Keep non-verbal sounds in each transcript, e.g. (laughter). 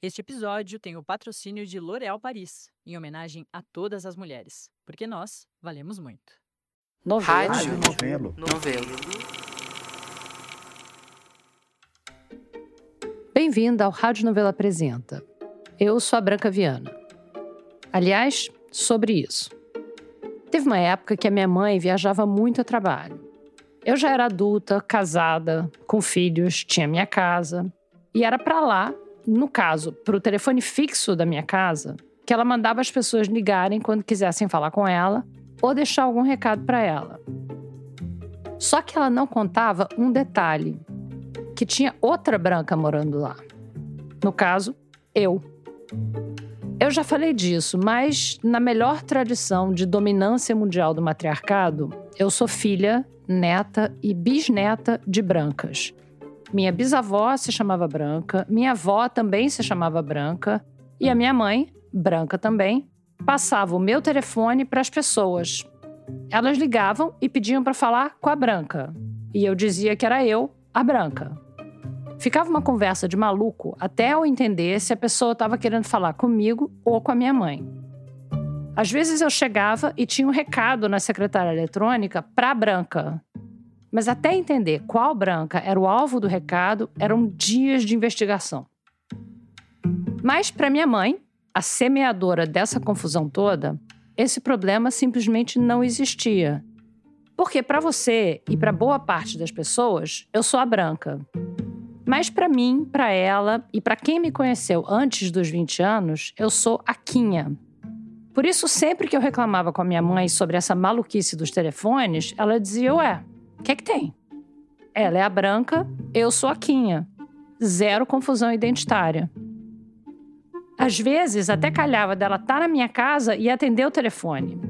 Este episódio tem o patrocínio de L'Oréal Paris, em homenagem a todas as mulheres, porque nós valemos muito. Novelo. Rádio Novelo. Novelo. Bem-vinda ao Rádio Novela Apresenta. Eu sou a Branca Viana. Aliás, sobre isso. Teve uma época que a minha mãe viajava muito a trabalho. Eu já era adulta, casada, com filhos, tinha minha casa. E era para lá, no caso, para o telefone fixo da minha casa, que ela mandava as pessoas ligarem quando quisessem falar com ela ou deixar algum recado para ela. Só que ela não contava um detalhe: que tinha outra branca morando lá. No caso, eu. Eu já falei disso, mas na melhor tradição de dominância mundial do matriarcado, eu sou filha, neta e bisneta de brancas. Minha bisavó se chamava Branca, minha avó também se chamava Branca, e a minha mãe, branca também, passava o meu telefone para as pessoas. Elas ligavam e pediam para falar com a Branca, e eu dizia que era eu, a Branca. Ficava uma conversa de maluco até eu entender se a pessoa estava querendo falar comigo ou com a minha mãe. Às vezes eu chegava e tinha um recado na secretária eletrônica para a Branca. Mas até entender qual Branca era o alvo do recado, eram dias de investigação. Mas para minha mãe, a semeadora dessa confusão toda, esse problema simplesmente não existia. Porque para você e para boa parte das pessoas, eu sou a Branca. Mas para mim, para ela e para quem me conheceu antes dos 20 anos, eu sou a Quinha. Por isso, sempre que eu reclamava com a minha mãe sobre essa maluquice dos telefones, ela dizia: Ué, o que é que tem? Ela é a branca, eu sou a Quinha. Zero confusão identitária. Às vezes, até calhava dela estar tá na minha casa e atender o telefone.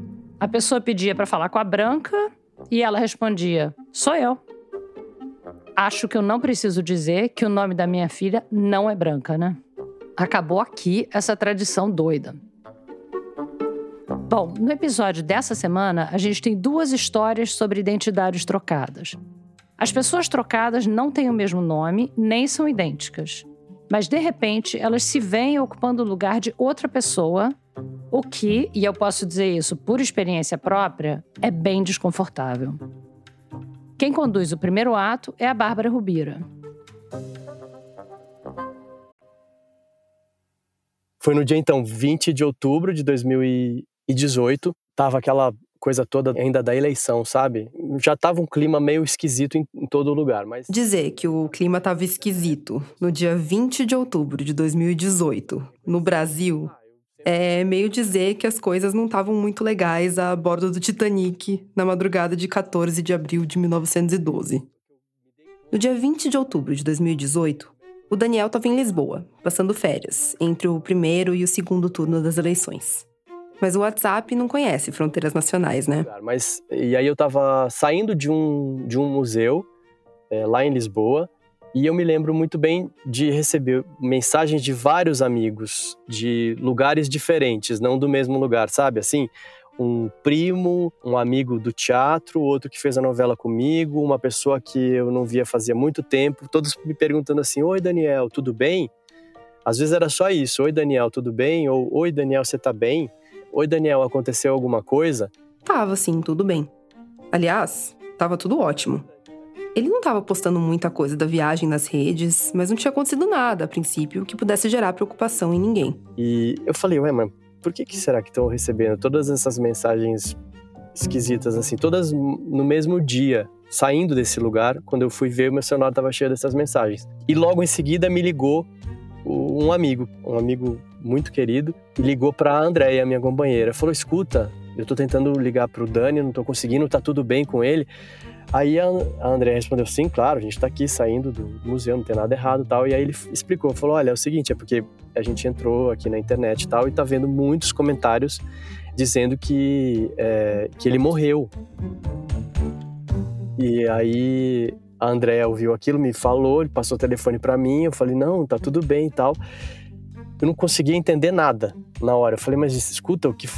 A pessoa pedia para falar com a branca e ela respondia: Sou eu. Acho que eu não preciso dizer que o nome da minha filha não é branca, né? Acabou aqui essa tradição doida. Bom, no episódio dessa semana, a gente tem duas histórias sobre identidades trocadas. As pessoas trocadas não têm o mesmo nome, nem são idênticas. Mas, de repente, elas se veem ocupando o lugar de outra pessoa, o que, e eu posso dizer isso por experiência própria, é bem desconfortável. Quem conduz o primeiro ato é a Bárbara Rubira. Foi no dia, então, 20 de outubro de 2018. Tava aquela coisa toda ainda da eleição, sabe? Já tava um clima meio esquisito em, em todo lugar, mas... Dizer que o clima tava esquisito no dia 20 de outubro de 2018, no Brasil, é meio dizer que as coisas não estavam muito legais a bordo do Titanic na madrugada de 14 de abril de 1912. No dia 20 de outubro de 2018, o Daniel estava em Lisboa, passando férias, entre o primeiro e o segundo turno das eleições. Mas o WhatsApp não conhece fronteiras nacionais, né? Mas e aí eu estava saindo de um, de um museu é, lá em Lisboa e eu me lembro muito bem de receber mensagens de vários amigos de lugares diferentes, não do mesmo lugar, sabe? Assim, um primo, um amigo do teatro, outro que fez a novela comigo, uma pessoa que eu não via fazia muito tempo, todos me perguntando assim: "Oi, Daniel, tudo bem?" Às vezes era só isso: "Oi, Daniel, tudo bem?" ou "Oi, Daniel, você tá bem?" Oi, Daniel, aconteceu alguma coisa? Tava sim, tudo bem. Aliás, tava tudo ótimo. Ele não tava postando muita coisa da viagem nas redes, mas não tinha acontecido nada a princípio que pudesse gerar preocupação em ninguém. E eu falei, ué, mas por que, que será que estão recebendo todas essas mensagens esquisitas assim, todas no mesmo dia? Saindo desse lugar, quando eu fui ver, o meu celular estava cheio dessas mensagens. E logo em seguida me ligou um amigo, um amigo muito querido, ligou para a Andréia, minha companheira. Falou: escuta, eu estou tentando ligar para o Dani, não estou conseguindo, tá tudo bem com ele. Aí a, a Andréia respondeu: sim, claro, a gente está aqui saindo do museu, não tem nada errado tal. E aí ele explicou: falou, olha, é o seguinte, é porque a gente entrou aqui na internet e tal e está vendo muitos comentários dizendo que, é, que ele morreu. E aí a Andréia ouviu aquilo, me falou, ele passou o telefone para mim, eu falei, não, tá tudo bem e tal eu não conseguia entender nada na hora. Eu falei, mas escuta, o que,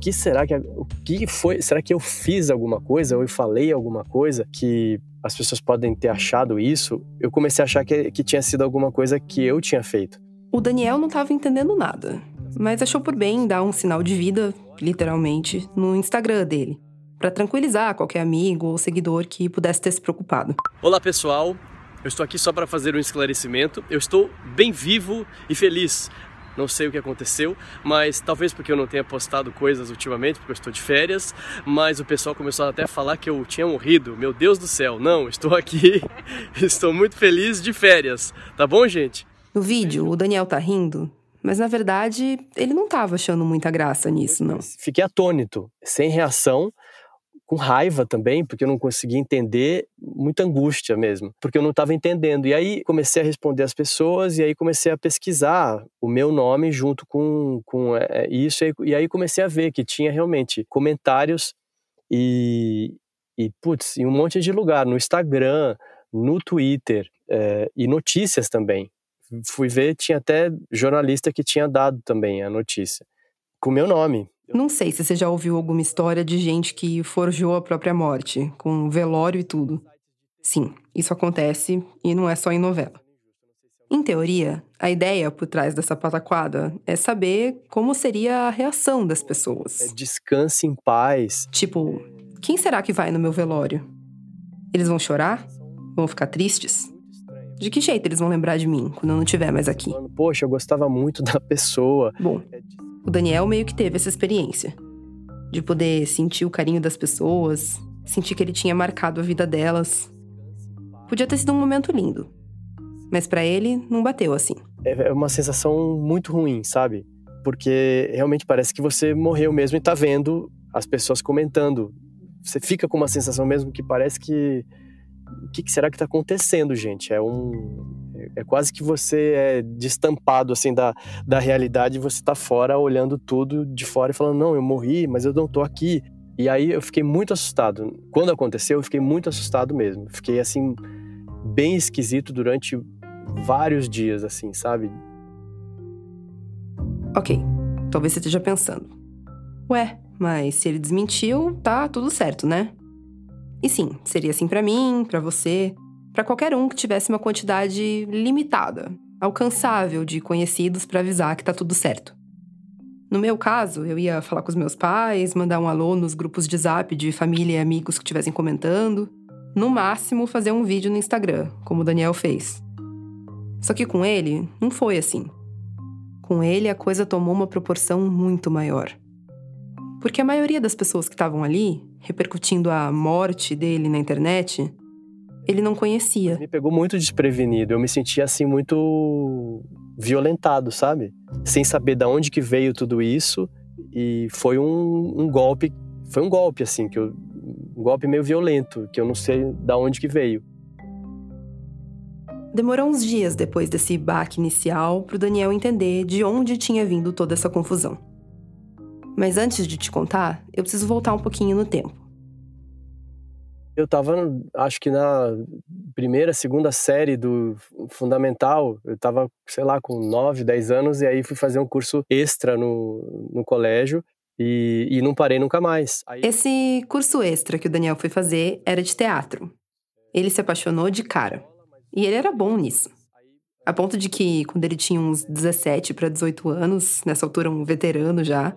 que será que o que foi? Será que eu fiz alguma coisa ou eu falei alguma coisa que as pessoas podem ter achado isso? Eu comecei a achar que, que tinha sido alguma coisa que eu tinha feito. O Daniel não estava entendendo nada, mas achou por bem dar um sinal de vida, literalmente, no Instagram dele, para tranquilizar qualquer amigo ou seguidor que pudesse ter se preocupado. Olá, pessoal. Eu estou aqui só para fazer um esclarecimento. Eu estou bem vivo e feliz. Não sei o que aconteceu, mas talvez porque eu não tenha postado coisas ultimamente, porque eu estou de férias, mas o pessoal começou até a falar que eu tinha morrido. Meu Deus do céu, não, estou aqui, (laughs) estou muito feliz de férias. Tá bom, gente? No vídeo, o Daniel tá rindo, mas na verdade ele não tava achando muita graça nisso, não. Fiquei atônito, sem reação, com raiva também, porque eu não conseguia entender, muita angústia mesmo, porque eu não estava entendendo. E aí comecei a responder as pessoas e aí comecei a pesquisar o meu nome junto com, com é, isso, e aí comecei a ver que tinha realmente comentários e, e putz, em um monte de lugar, no Instagram, no Twitter é, e notícias também. Fui ver, tinha até jornalista que tinha dado também a notícia, com meu nome. Não sei se você já ouviu alguma história de gente que forjou a própria morte, com velório e tudo. Sim, isso acontece e não é só em novela. Em teoria, a ideia por trás dessa pataquada é saber como seria a reação das pessoas. É descanse em paz. Tipo, quem será que vai no meu velório? Eles vão chorar? Vão ficar tristes? De que jeito eles vão lembrar de mim quando eu não estiver mais aqui? Poxa, eu gostava muito da pessoa. Bom, o Daniel meio que teve essa experiência de poder sentir o carinho das pessoas, sentir que ele tinha marcado a vida delas. Podia ter sido um momento lindo, mas para ele não bateu assim. É, é uma sensação muito ruim, sabe? Porque realmente parece que você morreu mesmo e tá vendo as pessoas comentando. Você fica com uma sensação mesmo que parece que o que, será que está acontecendo, gente? É um é quase que você é destampado assim da, da realidade e você está fora olhando tudo de fora e falando não, eu morri, mas eu não estou aqui. E aí eu fiquei muito assustado. Quando aconteceu, eu fiquei muito assustado mesmo. Fiquei assim bem esquisito durante vários dias assim, sabe? OK. Talvez você esteja pensando. Ué, mas se ele desmentiu, tá tudo certo, né? E sim, seria assim para mim, para você, para qualquer um que tivesse uma quantidade limitada, alcançável de conhecidos para avisar que tá tudo certo. No meu caso, eu ia falar com os meus pais, mandar um alô nos grupos de zap de família e amigos que estivessem comentando. No máximo, fazer um vídeo no Instagram, como o Daniel fez. Só que com ele, não foi assim. Com ele, a coisa tomou uma proporção muito maior. Porque a maioria das pessoas que estavam ali, repercutindo a morte dele na internet, ele não conhecia. Me pegou muito desprevenido. Eu me sentia assim muito violentado, sabe? Sem saber de onde que veio tudo isso. E foi um, um golpe, foi um golpe assim que eu, um golpe meio violento, que eu não sei de onde que veio. Demorou uns dias depois desse baque inicial para o Daniel entender de onde tinha vindo toda essa confusão. Mas antes de te contar, eu preciso voltar um pouquinho no tempo. Eu estava, acho que na primeira, segunda série do fundamental, eu estava, sei lá, com 9, 10 anos, e aí fui fazer um curso extra no, no colégio e, e não parei nunca mais. Aí... Esse curso extra que o Daniel foi fazer era de teatro. Ele se apaixonou de cara. E ele era bom nisso. A ponto de que, quando ele tinha uns 17 para 18 anos, nessa altura um veterano já,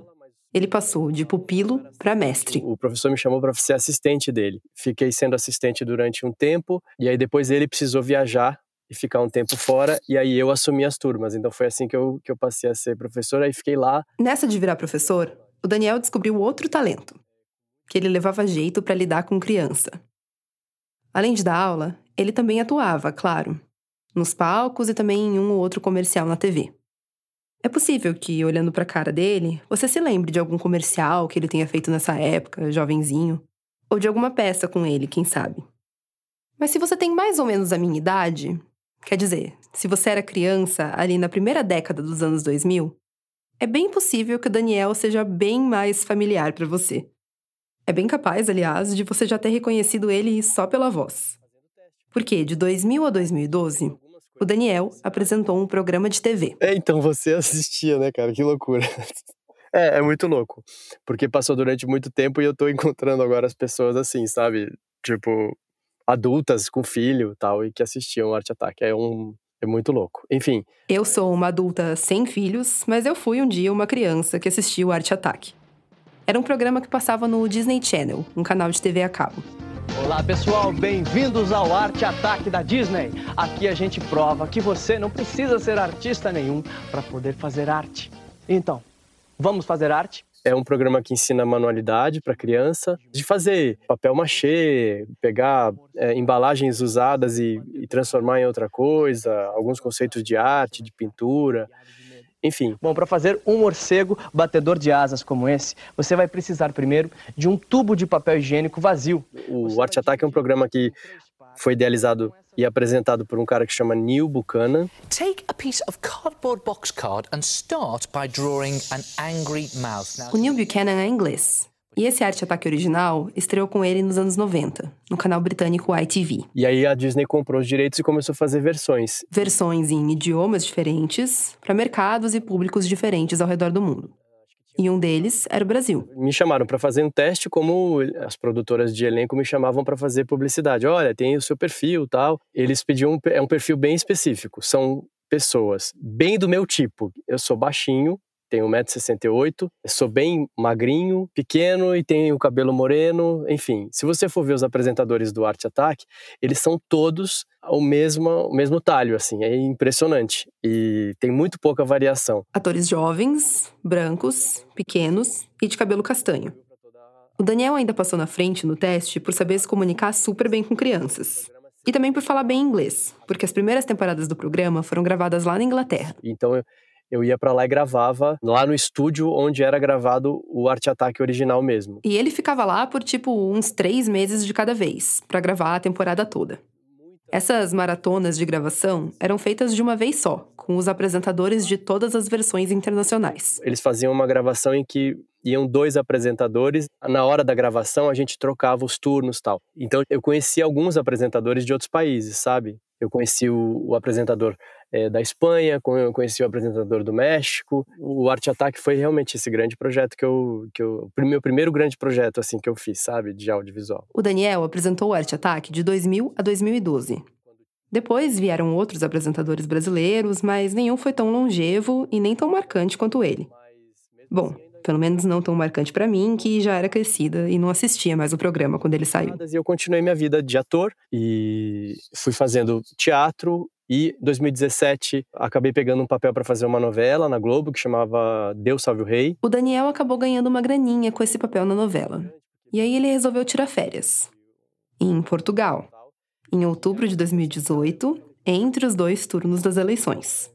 ele passou de pupilo para mestre. O professor me chamou para ser assistente dele. Fiquei sendo assistente durante um tempo e aí depois ele precisou viajar e ficar um tempo fora e aí eu assumi as turmas. Então foi assim que eu, que eu passei a ser professor, aí fiquei lá. Nessa de virar professor, o Daniel descobriu outro talento, que ele levava jeito para lidar com criança. Além de dar aula, ele também atuava, claro, nos palcos e também em um ou outro comercial na TV. É possível que, olhando para a cara dele, você se lembre de algum comercial que ele tenha feito nessa época, jovenzinho, ou de alguma peça com ele, quem sabe. Mas se você tem mais ou menos a minha idade, quer dizer, se você era criança ali na primeira década dos anos 2000, é bem possível que o Daniel seja bem mais familiar para você. É bem capaz, aliás, de você já ter reconhecido ele só pela voz. Porque de 2000 a 2012, o Daniel apresentou um programa de TV. É, então você (laughs) assistia, né, cara? Que loucura. (laughs) É, é muito louco. Porque passou durante muito tempo e eu tô encontrando agora as pessoas assim, sabe? Tipo, adultas com filho tal, e que assistiam Arte Ataque. É um, É muito louco. Enfim. Eu sou uma adulta sem filhos, mas eu fui um dia uma criança que assistiu Arte Ataque. Era um programa que passava no Disney Channel, um canal de TV a cabo. Olá pessoal, bem-vindos ao Arte Ataque da Disney. Aqui a gente prova que você não precisa ser artista nenhum para poder fazer arte. Então, vamos fazer arte? É um programa que ensina manualidade para criança, de fazer papel machê, pegar é, embalagens usadas e, e transformar em outra coisa, alguns conceitos de arte, de pintura. Enfim. Bom, para fazer um morcego batedor de asas como esse, você vai precisar primeiro de um tubo de papel higiênico vazio. O Arte Ataque é um programa que foi idealizado e apresentado por um cara que chama Neil Buchanan. Take a piece of cardboard box card and start by drawing an angry mouth. O Neil Buchanan é inglês. E esse Arte Ataque original estreou com ele nos anos 90, no canal britânico ITV. E aí a Disney comprou os direitos e começou a fazer versões. Versões em idiomas diferentes, para mercados e públicos diferentes ao redor do mundo. E um deles era o Brasil. Me chamaram para fazer um teste, como as produtoras de elenco me chamavam para fazer publicidade. Olha, tem o seu perfil, tal. Eles pediam é um perfil bem específico. São pessoas bem do meu tipo. Eu sou baixinho, tenho 1,68m, sou bem magrinho, pequeno e tenho o cabelo moreno, enfim. Se você for ver os apresentadores do Arte Attack, eles são todos o mesmo, o mesmo talho, assim, é impressionante. E tem muito pouca variação. Atores jovens, brancos, pequenos e de cabelo castanho. O Daniel ainda passou na frente no teste por saber se comunicar super bem com crianças. E também por falar bem inglês, porque as primeiras temporadas do programa foram gravadas lá na Inglaterra. Então eu eu ia para lá e gravava lá no estúdio onde era gravado o Arte Ataque original mesmo. E ele ficava lá por tipo uns três meses de cada vez, para gravar a temporada toda. Essas maratonas de gravação eram feitas de uma vez só, com os apresentadores de todas as versões internacionais. Eles faziam uma gravação em que iam dois apresentadores. Na hora da gravação, a gente trocava os turnos tal. Então, eu conheci alguns apresentadores de outros países, sabe? Eu conheci o, o apresentador é, da Espanha, eu conheci o apresentador do México. O Arte Ataque foi realmente esse grande projeto que eu, que eu, o meu primeiro grande projeto assim que eu fiz, sabe, de audiovisual. O Daniel apresentou o Arte Ataque de 2000 a 2012. Depois vieram outros apresentadores brasileiros, mas nenhum foi tão longevo e nem tão marcante quanto ele. Bom, pelo menos não tão marcante para mim, que já era crescida e não assistia mais o programa quando ele saiu. E eu continuei minha vida de ator e fui fazendo teatro e em 2017 acabei pegando um papel para fazer uma novela na Globo que chamava Deus Salve o Rei. O Daniel acabou ganhando uma graninha com esse papel na novela. E aí ele resolveu tirar férias. Em Portugal. Em outubro de 2018, entre os dois turnos das eleições.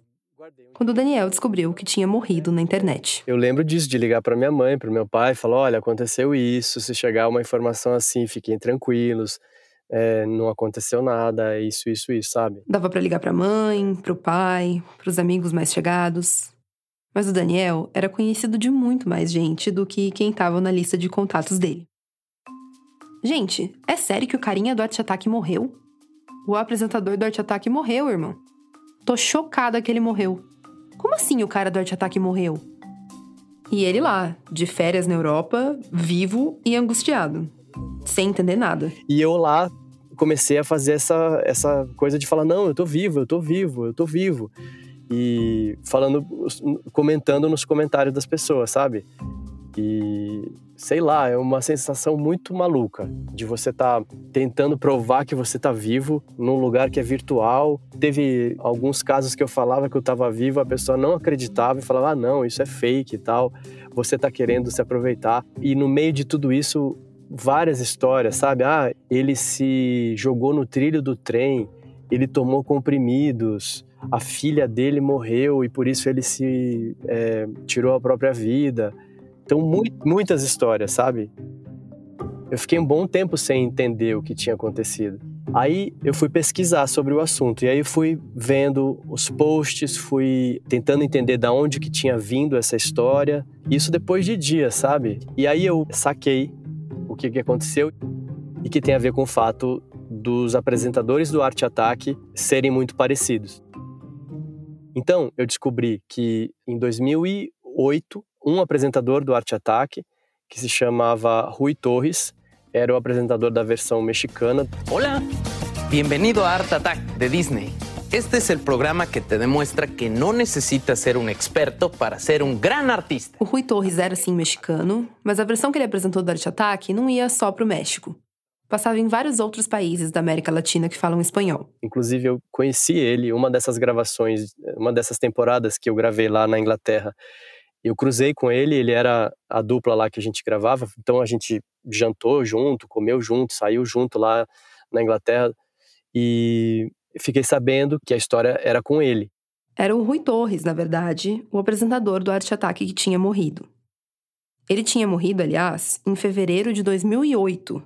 Quando o Daniel descobriu que tinha morrido na internet. Eu lembro disso, de ligar para minha mãe, para meu pai, falar: olha, aconteceu isso, se chegar uma informação assim, fiquem tranquilos é, não aconteceu nada, isso, isso, isso, sabe? Dava para ligar pra mãe, pro pai, pros amigos mais chegados. Mas o Daniel era conhecido de muito mais gente do que quem tava na lista de contatos dele. Gente, é sério que o carinha do Arte Attack morreu? O apresentador do Arte Attack morreu, irmão. Tô chocada que ele morreu. Como assim o cara do Arte Attack morreu? E ele lá, de férias na Europa, vivo e angustiado sem entender nada. E eu lá comecei a fazer essa, essa coisa de falar: não, eu tô vivo, eu tô vivo, eu tô vivo. E falando, comentando nos comentários das pessoas, sabe? E sei lá, é uma sensação muito maluca de você estar tá tentando provar que você tá vivo num lugar que é virtual. Teve alguns casos que eu falava que eu estava vivo, a pessoa não acreditava e falava: "Ah, não, isso é fake e tal. Você tá querendo se aproveitar". E no meio de tudo isso, várias histórias, sabe? Ah, ele se jogou no trilho do trem, ele tomou comprimidos, a filha dele morreu e por isso ele se é, tirou a própria vida. Então, mu muitas histórias, sabe? Eu fiquei um bom tempo sem entender o que tinha acontecido. Aí eu fui pesquisar sobre o assunto e aí fui vendo os posts, fui tentando entender da onde que tinha vindo essa história. Isso depois de dias, sabe? E aí eu saquei que, que aconteceu e que tem a ver com o fato dos apresentadores do Arte Ataque serem muito parecidos. Então, eu descobri que em 2008, um apresentador do Arte Ataque, que se chamava Rui Torres, era o apresentador da versão mexicana. Olá, bem-vindo a Art Attack de Disney. este es el programa que te demuestra que no necesitas ser un experto para ser un gran artista. O Rui Torres era sim mexicano, mas a versão que ele apresentou do Arte Ataque não ia só pro México. Passava em vários outros países da América Latina que falam espanhol. Inclusive, eu conheci ele, uma dessas gravações, uma dessas temporadas que eu gravei lá na Inglaterra. Eu cruzei com ele, ele era a dupla lá que a gente gravava, então a gente jantou junto, comeu junto, saiu junto lá na Inglaterra e fiquei sabendo que a história era com ele. Era o Rui Torres, na verdade, o apresentador do Arte Ataque que tinha morrido. Ele tinha morrido, aliás, em fevereiro de 2008.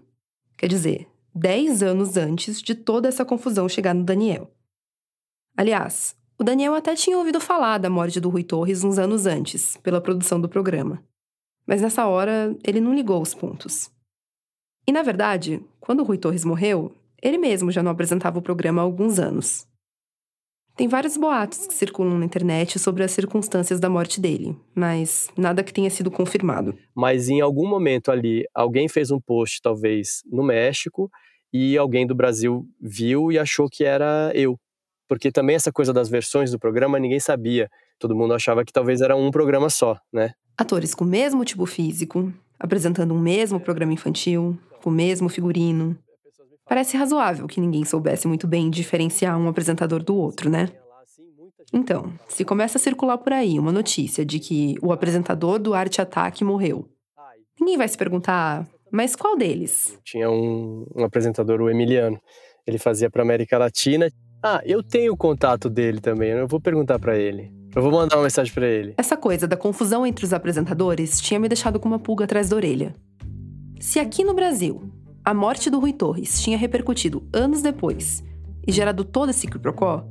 Quer dizer, 10 anos antes de toda essa confusão chegar no Daniel. Aliás, o Daniel até tinha ouvido falar da morte do Rui Torres uns anos antes, pela produção do programa. Mas nessa hora, ele não ligou os pontos. E na verdade, quando o Rui Torres morreu, ele mesmo já não apresentava o programa há alguns anos. Tem vários boatos que circulam na internet sobre as circunstâncias da morte dele, mas nada que tenha sido confirmado. Mas em algum momento ali, alguém fez um post, talvez no México, e alguém do Brasil viu e achou que era eu. Porque também essa coisa das versões do programa ninguém sabia. Todo mundo achava que talvez era um programa só, né? Atores com o mesmo tipo físico, apresentando um mesmo programa infantil, com o mesmo figurino, Parece razoável que ninguém soubesse muito bem diferenciar um apresentador do outro, né? Então, se começa a circular por aí uma notícia de que o apresentador do Arte Ataque morreu, ninguém vai se perguntar, mas qual deles? Tinha um, um apresentador, o Emiliano. Ele fazia para América Latina. Ah, eu tenho o contato dele também. Eu vou perguntar para ele. Eu vou mandar uma mensagem para ele. Essa coisa da confusão entre os apresentadores tinha me deixado com uma pulga atrás da orelha. Se aqui no Brasil a morte do Rui Torres tinha repercutido anos depois e gerado todo esse quiprocó,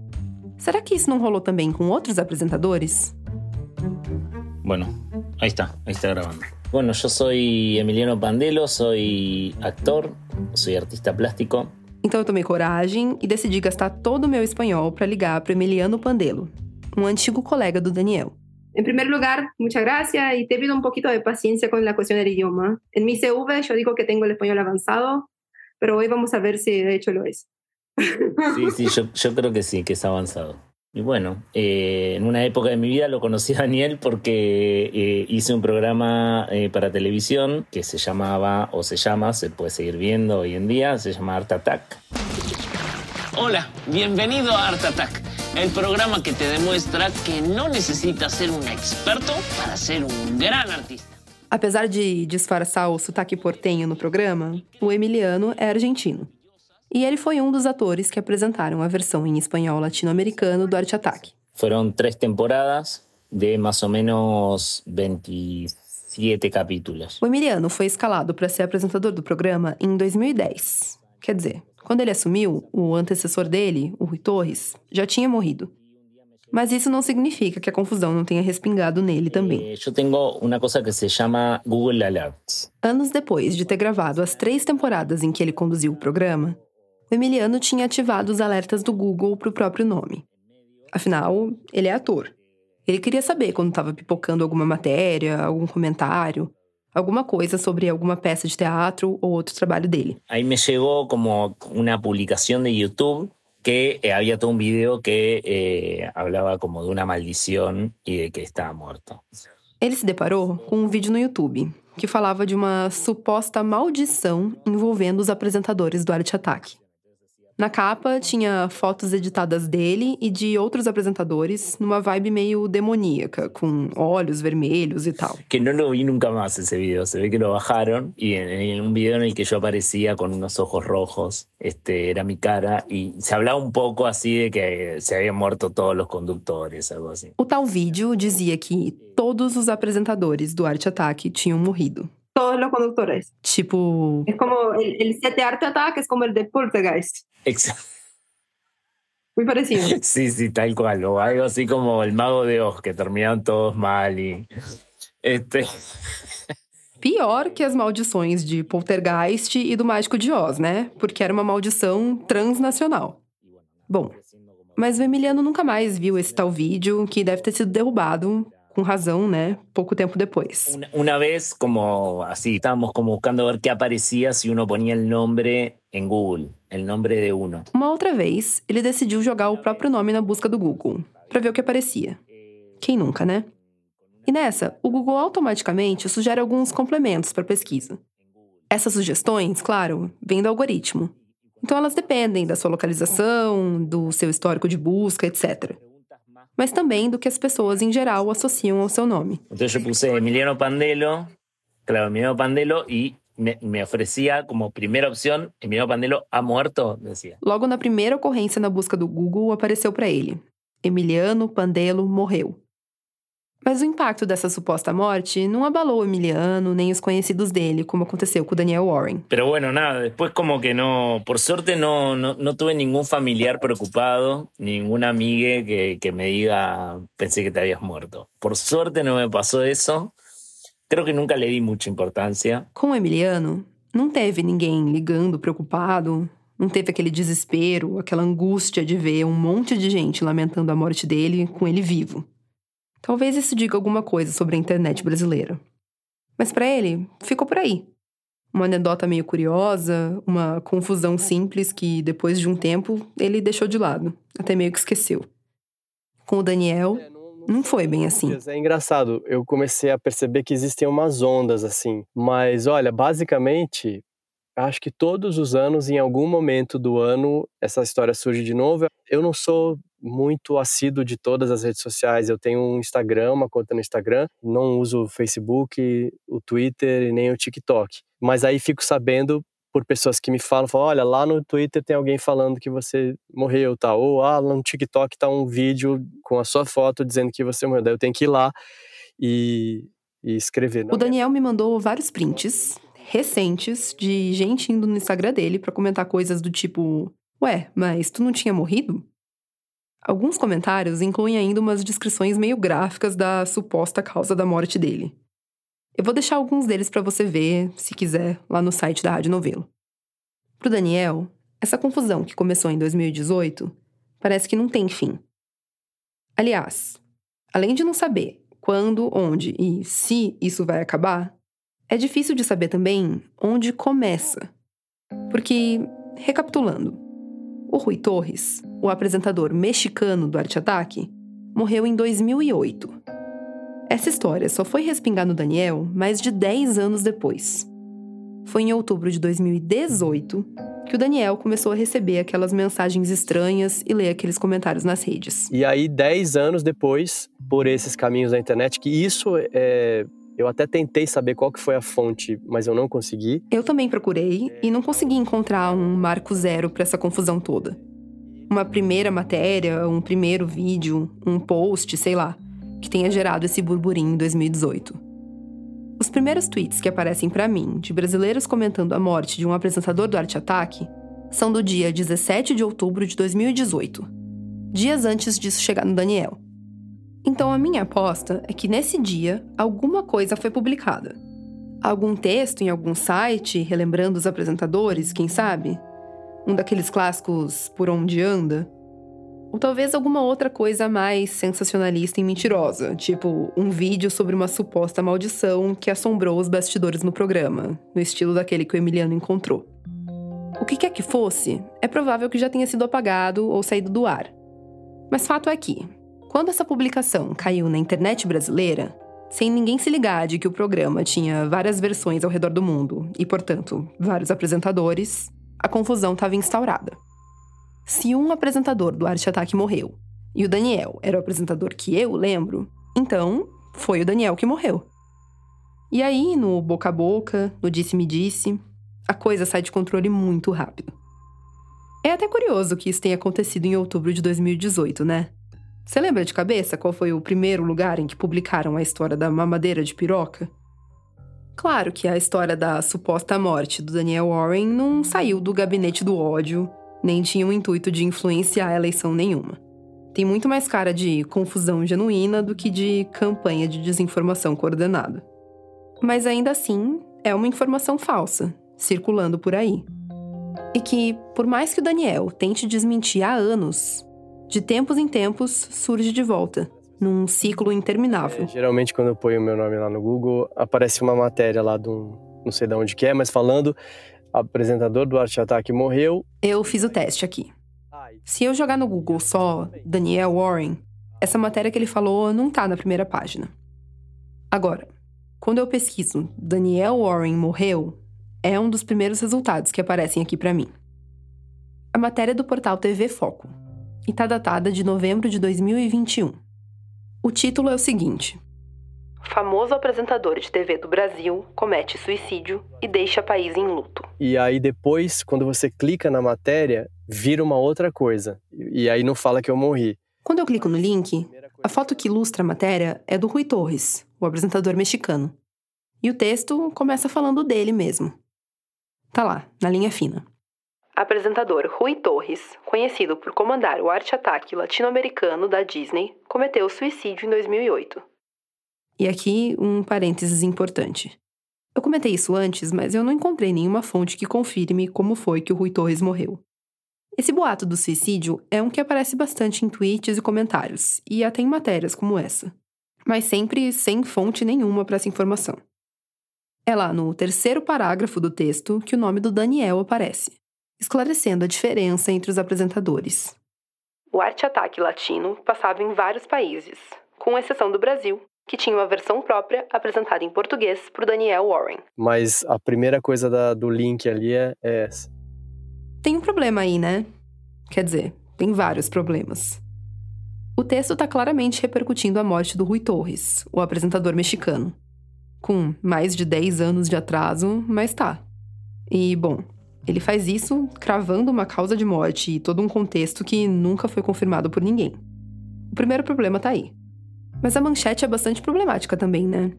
será que isso não rolou também com outros apresentadores? Bueno, ahí está, ahí está grabando. Bueno, yo soy Emiliano Pandelo, soy actor, soy artista plástico. Então eu tomei coragem e decidi gastar todo o meu espanhol para ligar para Emiliano Pandelo, um antigo colega do Daniel. En primer lugar, muchas gracias y te pido un poquito de paciencia con la cuestión del idioma. En mi CV yo digo que tengo el español avanzado, pero hoy vamos a ver si de hecho lo es. (laughs) Sí, sí, yo, yo creo que sí, que es avanzado. Y bueno, eh, en una época de mi vida lo conocí a Daniel porque eh, hice un programa eh, para televisión que se llamaba, o se llama, se puede seguir viendo hoy en día, se llama Art Attack. Hola, bienvenido a Art Attack el programa que te demuestra que no necesitas ser un experto para ser un gran artista. Apesar de disfarçar o sotaque portenho no programa, o Emiliano é argentino. E ele foi um dos atores que apresentaram a versão em espanhol latino-americano do Arte Ataque. Foram três temporadas de mais ou menos 27 capítulos. O Emiliano foi escalado para ser apresentador do programa em 2010. Quer dizer, quando ele assumiu, o antecessor dele, o Rui Torres, já tinha morrido. Mas isso não significa que a confusão não tenha respingado nele também. Eu eh, tenho uma coisa que se chama Google Alerts. Anos depois de ter gravado as três temporadas em que ele conduziu o programa, o Emiliano tinha ativado os alertas do Google para o próprio nome. Afinal, ele é ator. Ele queria saber quando estava pipocando alguma matéria, algum comentário, alguma coisa sobre alguma peça de teatro ou outro trabalho dele. Aí me chegou como uma publicação de YouTube que eh, había todo un video que eh, hablaba como de una maldición y de que estaba muerto. Ele se deparou com um vídeo no YouTube que falava de uma suposta maldição envolvendo os apresentadores do Arte Ataque. Na capa tinha fotos editadas dele e de outros apresentadores numa vibe meio demoníaca, com olhos vermelhos e tal. Que não lo vi nunca mais esse vídeo. Se vê que lo bajaron e em um vídeo em que eu aparecia com uns ojos rojos, este era mi cara e se falava um pouco assim de que se haviam morto todos os condutores, algo assim. O tal vídeo dizia que todos os apresentadores do Arte Ataque tinham morrido todos los conductores. Tipo. Es como el, el siete arte ataque es como el de Poltergeist. Exacto. (laughs) Muy parecido. Sí, sí, tal cual. O algo así como el mago de Oz, que terminaron todos mal y. Este. (laughs) Pior que as maldições de Poltergeist e do Mágico de Oz, né? Porque era uma maldição transnacional. Bom, mas o Emiliano nunca mais viu esse tal vídeo, que deve ter sido derrubado com razão, né? Pouco tempo depois. Una, una vez, como así, estábamos como buscando ver qué aparecía si uno ponía el nombre en Google, el nombre de uno. Uma outra vez, ele decidiu jogar o próprio nome na busca do Google, para ver o que aparecia. Quem nunca, né? E nessa, o Google automaticamente sugere alguns complementos para a pesquisa. Essas sugestões, claro, vêm do algoritmo. Então elas dependem da sua localização, do seu histórico de busca, etc. Mas também do que as pessoas em geral associam ao seu nome. Entonces yo puse Emiliano Pandelo, claro, Emiliano Pandelo, y me, me ofrecía como primera opción, Emiliano Pandelo ha muerto, decía. Logo na primeira ocorrência na busca do Google apareceu para ele: Emiliano Pandelo morreu. Mas o impacto dessa suposta morte não abalou o Emiliano nem os conhecidos dele, como aconteceu com o Daniel Warren. Pero bueno, nada, después como que no, por suerte no, no, no tuve ningún familiar preocupado, ninguna amiga que, que me diga, pensé que te habías muerto. Por suerte no me pasó eso. Creo que nunca le di mucha importancia. Com o Emiliano, não teve ninguém ligando preocupado, não teve aquele desespero, aquela angústia de ver um monte de gente lamentando a morte dele com ele vivo. Talvez isso diga alguma coisa sobre a internet brasileira. Mas para ele, ficou por aí. Uma anedota meio curiosa, uma confusão simples que, depois de um tempo, ele deixou de lado, até meio que esqueceu. Com o Daniel, não foi bem assim. É engraçado, eu comecei a perceber que existem umas ondas assim, mas olha, basicamente, acho que todos os anos, em algum momento do ano, essa história surge de novo. Eu não sou muito assíduo de todas as redes sociais. Eu tenho um Instagram, uma conta no Instagram, não uso o Facebook, o Twitter e nem o TikTok. Mas aí fico sabendo por pessoas que me falam, falam, olha, lá no Twitter tem alguém falando que você morreu, tá? Ou ah, lá no TikTok tá um vídeo com a sua foto dizendo que você morreu. Daí eu tenho que ir lá e, e escrever. O Daniel me mandou vários prints recentes de gente indo no Instagram dele para comentar coisas do tipo: Ué, mas tu não tinha morrido? Alguns comentários incluem ainda umas descrições meio gráficas da suposta causa da morte dele. Eu vou deixar alguns deles para você ver, se quiser, lá no site da Rádio Novelo. Pro Daniel, essa confusão que começou em 2018 parece que não tem fim. Aliás, além de não saber quando, onde e se isso vai acabar, é difícil de saber também onde começa. Porque, recapitulando, o Rui Torres, o apresentador mexicano do Arte Ataque, morreu em 2008. Essa história só foi respingar no Daniel mais de 10 anos depois. Foi em outubro de 2018 que o Daniel começou a receber aquelas mensagens estranhas e ler aqueles comentários nas redes. E aí, 10 anos depois, por esses caminhos da internet, que isso é, eu até tentei saber qual que foi a fonte, mas eu não consegui. Eu também procurei e não consegui encontrar um marco zero para essa confusão toda. Uma primeira matéria, um primeiro vídeo, um post, sei lá, que tenha gerado esse burburinho em 2018. Os primeiros tweets que aparecem para mim de brasileiros comentando a morte de um apresentador do Arte Ataque são do dia 17 de outubro de 2018, dias antes disso chegar no Daniel. Então a minha aposta é que nesse dia alguma coisa foi publicada. Algum texto em algum site relembrando os apresentadores, quem sabe? Um daqueles clássicos Por Onde Anda? Ou talvez alguma outra coisa mais sensacionalista e mentirosa, tipo um vídeo sobre uma suposta maldição que assombrou os bastidores no programa, no estilo daquele que o Emiliano encontrou. O que quer que fosse, é provável que já tenha sido apagado ou saído do ar. Mas fato é que, quando essa publicação caiu na internet brasileira, sem ninguém se ligar de que o programa tinha várias versões ao redor do mundo e, portanto, vários apresentadores, a confusão estava instaurada. Se um apresentador do Arte Ataque morreu e o Daniel era o apresentador que eu lembro, então foi o Daniel que morreu. E aí, no boca a boca, no disse-me-disse, -disse, a coisa sai de controle muito rápido. É até curioso que isso tenha acontecido em outubro de 2018, né? Você lembra de cabeça qual foi o primeiro lugar em que publicaram a história da mamadeira de piroca? Claro que a história da suposta morte do Daniel Warren não saiu do gabinete do ódio, nem tinha o intuito de influenciar a eleição nenhuma. Tem muito mais cara de confusão genuína do que de campanha de desinformação coordenada. Mas ainda assim, é uma informação falsa, circulando por aí. E que, por mais que o Daniel tente desmentir há anos, de tempos em tempos surge de volta. num ciclo interminável. É, geralmente, quando eu ponho o meu nome lá no Google, aparece uma matéria lá de um. Não sei de onde que é, mas falando. Apresentador do Arte Ataque morreu. Eu fiz o teste aqui. Se eu jogar no Google só Daniel Warren, essa matéria que ele falou não tá na primeira página. Agora, quando eu pesquiso Daniel Warren morreu, é um dos primeiros resultados que aparecem aqui para mim. A matéria é do portal TV Foco e está datada de novembro de 2021. O título é o seguinte: Famoso apresentador de TV do Brasil comete suicídio e deixa país em luto. E aí depois, quando você clica na matéria, vira uma outra coisa. E aí não fala que eu morri. Quando eu clico no link, a foto que ilustra a matéria é do Rui Torres, o apresentador mexicano. E o texto começa falando dele mesmo. Tá lá, na linha fina. Apresentador Rui Torres, conhecido por comandar o arte-ataque latino-americano da Disney, cometeu suicídio em 2008. E aqui um parênteses importante. Eu comentei isso antes, mas eu não encontrei nenhuma fonte que confirme como foi que o Rui Torres morreu. Esse boato do suicídio é um que aparece bastante em tweets e comentários, e até em matérias como essa. Mas sempre sem fonte nenhuma para essa informação. É lá no terceiro parágrafo do texto que o nome do Daniel aparece, esclarecendo a diferença entre os apresentadores. O Arte Ataque Latino passava em vários países, com exceção do Brasil, que tinha uma versão própria apresentada em português por Daniel Warren. Mas a primeira coisa da, do link ali é, é essa. Tem um problema aí, né? Quer dizer, tem vários problemas. O texto está claramente repercutindo a morte do Rui Torres, o apresentador mexicano. Com mais de 10 anos de atraso, mas tá. E, bom, ele faz isso cravando uma causa de morte e todo um contexto que nunca foi confirmado por ninguém. O primeiro problema tá aí. Mas a manchete é bastante problemática também, né?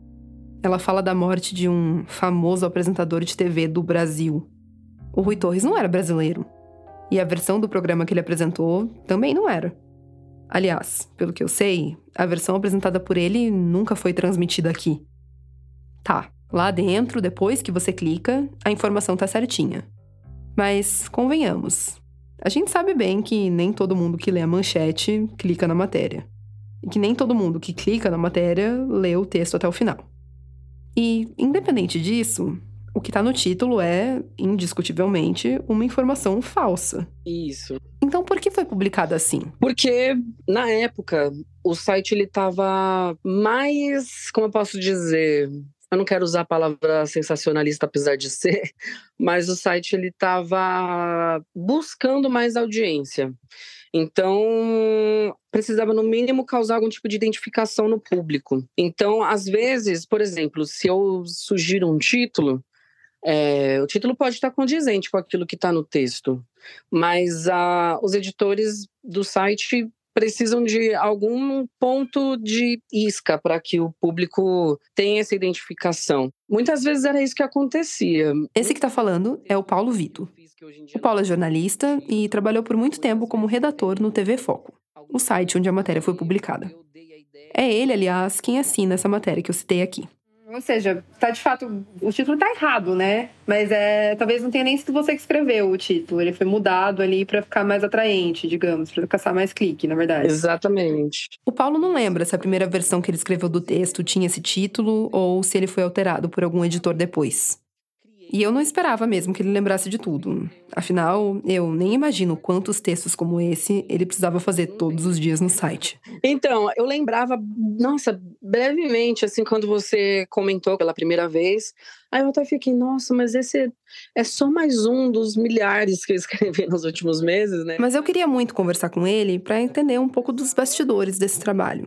Ela fala da morte de um famoso apresentador de TV do Brasil. O Rui Torres não era brasileiro. E a versão do programa que ele apresentou também não era. Aliás, pelo que eu sei, a versão apresentada por ele nunca foi transmitida aqui. Tá, lá dentro, depois que você clica, a informação tá certinha. Mas convenhamos, a gente sabe bem que nem todo mundo que lê a manchete clica na matéria e que nem todo mundo que clica na matéria lê o texto até o final. E, independente disso, o que está no título é, indiscutivelmente, uma informação falsa. Isso. Então, por que foi publicado assim? Porque, na época, o site ele estava mais, como eu posso dizer, eu não quero usar a palavra sensacionalista, apesar de ser, (laughs) mas o site ele estava buscando mais audiência. Então, precisava, no mínimo, causar algum tipo de identificação no público. Então, às vezes, por exemplo, se eu sugiro um título, é, o título pode estar condizente com aquilo que está no texto, mas a, os editores do site precisam de algum ponto de isca para que o público tenha essa identificação. Muitas vezes era isso que acontecia. Esse que está falando é o Paulo Vito. O Paulo é jornalista e trabalhou por muito tempo como redator no TV Foco, o site onde a matéria foi publicada. É ele, aliás, quem assina essa matéria que eu citei aqui. Ou seja, tá de fato, o título tá errado, né? Mas é, talvez não tenha nem sido você que escreveu o título. Ele foi mudado ali para ficar mais atraente, digamos, para caçar mais clique, na verdade. Exatamente. O Paulo não lembra se a primeira versão que ele escreveu do texto tinha esse título ou se ele foi alterado por algum editor depois. E eu não esperava mesmo que ele lembrasse de tudo. Afinal, eu nem imagino quantos textos como esse ele precisava fazer todos os dias no site. Então, eu lembrava, nossa, brevemente, assim, quando você comentou pela primeira vez. Aí eu até fiquei, nossa, mas esse é só mais um dos milhares que eu escrevi (laughs) nos últimos meses, né? Mas eu queria muito conversar com ele para entender um pouco dos bastidores desse trabalho.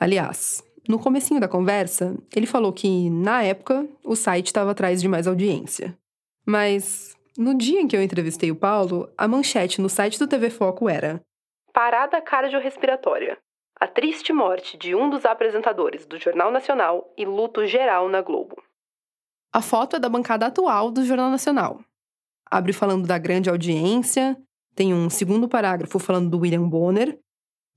Aliás, no comecinho da conversa, ele falou que, na época, o site estava atrás de mais audiência. Mas, no dia em que eu entrevistei o Paulo, a manchete no site do TV Foco era Parada cardiorrespiratória. A triste morte de um dos apresentadores do Jornal Nacional e luto geral na Globo. A foto é da bancada atual do Jornal Nacional. Abre falando da grande audiência, tem um segundo parágrafo falando do William Bonner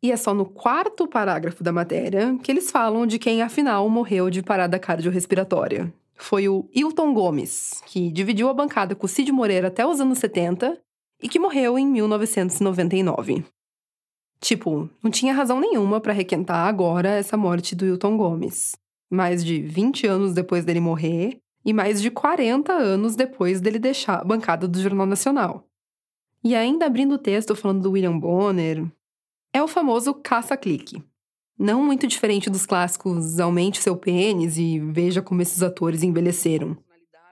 e é só no quarto parágrafo da matéria que eles falam de quem afinal morreu de parada cardiorrespiratória. Foi o Hilton Gomes, que dividiu a bancada com Cid Moreira até os anos 70 e que morreu em 1999. Tipo, não tinha razão nenhuma para requentar agora essa morte do Hilton Gomes. Mais de 20 anos depois dele morrer e mais de 40 anos depois dele deixar a bancada do Jornal Nacional. E ainda abrindo o texto falando do William Bonner, é o famoso caça-clique. Não muito diferente dos clássicos Aumente seu pênis e veja como esses atores envelheceram.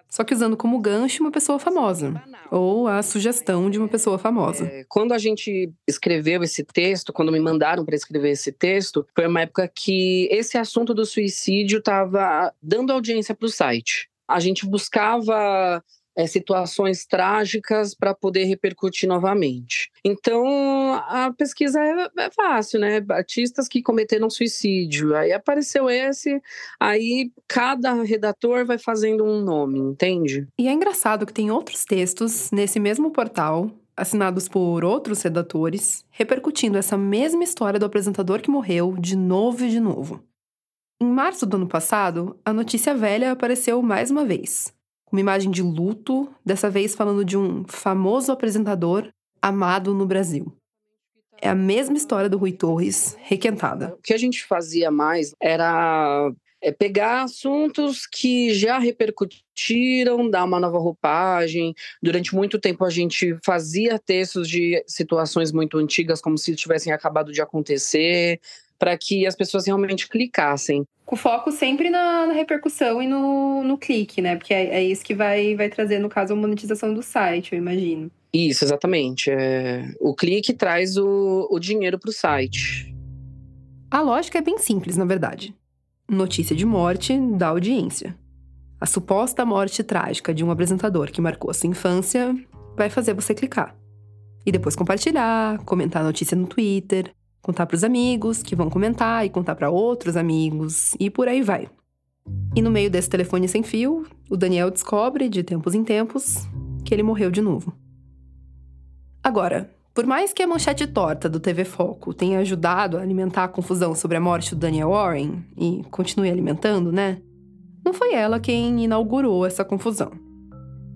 Só que usando como gancho uma pessoa famosa, ou a sugestão de uma pessoa famosa. É, quando a gente escreveu esse texto, quando me mandaram para escrever esse texto, foi uma época que esse assunto do suicídio estava dando audiência para o site. A gente buscava é, situações trágicas para poder repercutir novamente. Então, a pesquisa é, é, fácil, né? Artistas que cometeram suicídio. Aí apareceu esse, aí cada redator vai fazendo um nome, entende? E é engraçado que tem outros textos nesse mesmo portal. Assinados por outros redatores, repercutindo essa mesma história do apresentador que morreu de novo e de novo. Em março do ano passado, a notícia velha apareceu mais uma vez, uma imagem de luto, dessa vez falando de um famoso apresentador amado no Brasil. É a mesma história do Rui Torres, requentada. O que a gente fazia mais era é pegar assuntos que já repercutiram, dar uma nova roupagem. Durante muito tempo a gente fazia textos de situações muito antigas, como se tivessem acabado de acontecer para que as pessoas realmente clicassem. Com foco sempre na, na repercussão e no, no clique, né? Porque é, é, isso que vai, vai trazer, no caso, a monetização do site, eu imagino. Isso, exatamente. É, o clique traz o, o dinheiro para o site. A lógica é bem simples, na verdade. Notícia de morte da audiência. A suposta morte trágica de um apresentador que marcou a sua infância vai fazer você clicar. E depois compartilhar, comentar a notícia no Twitter, contar para os amigos, que vão comentar e contar para outros amigos, e por aí vai. E no meio desse telefone sem fio, o Daniel descobre, de tempos em tempos, que ele morreu de novo. Agora, por mais que a manchete torta do TV Foco tenha ajudado a alimentar a confusão sobre a morte do Daniel Warren, e continue alimentando, né? Não foi ela quem inaugurou essa confusão.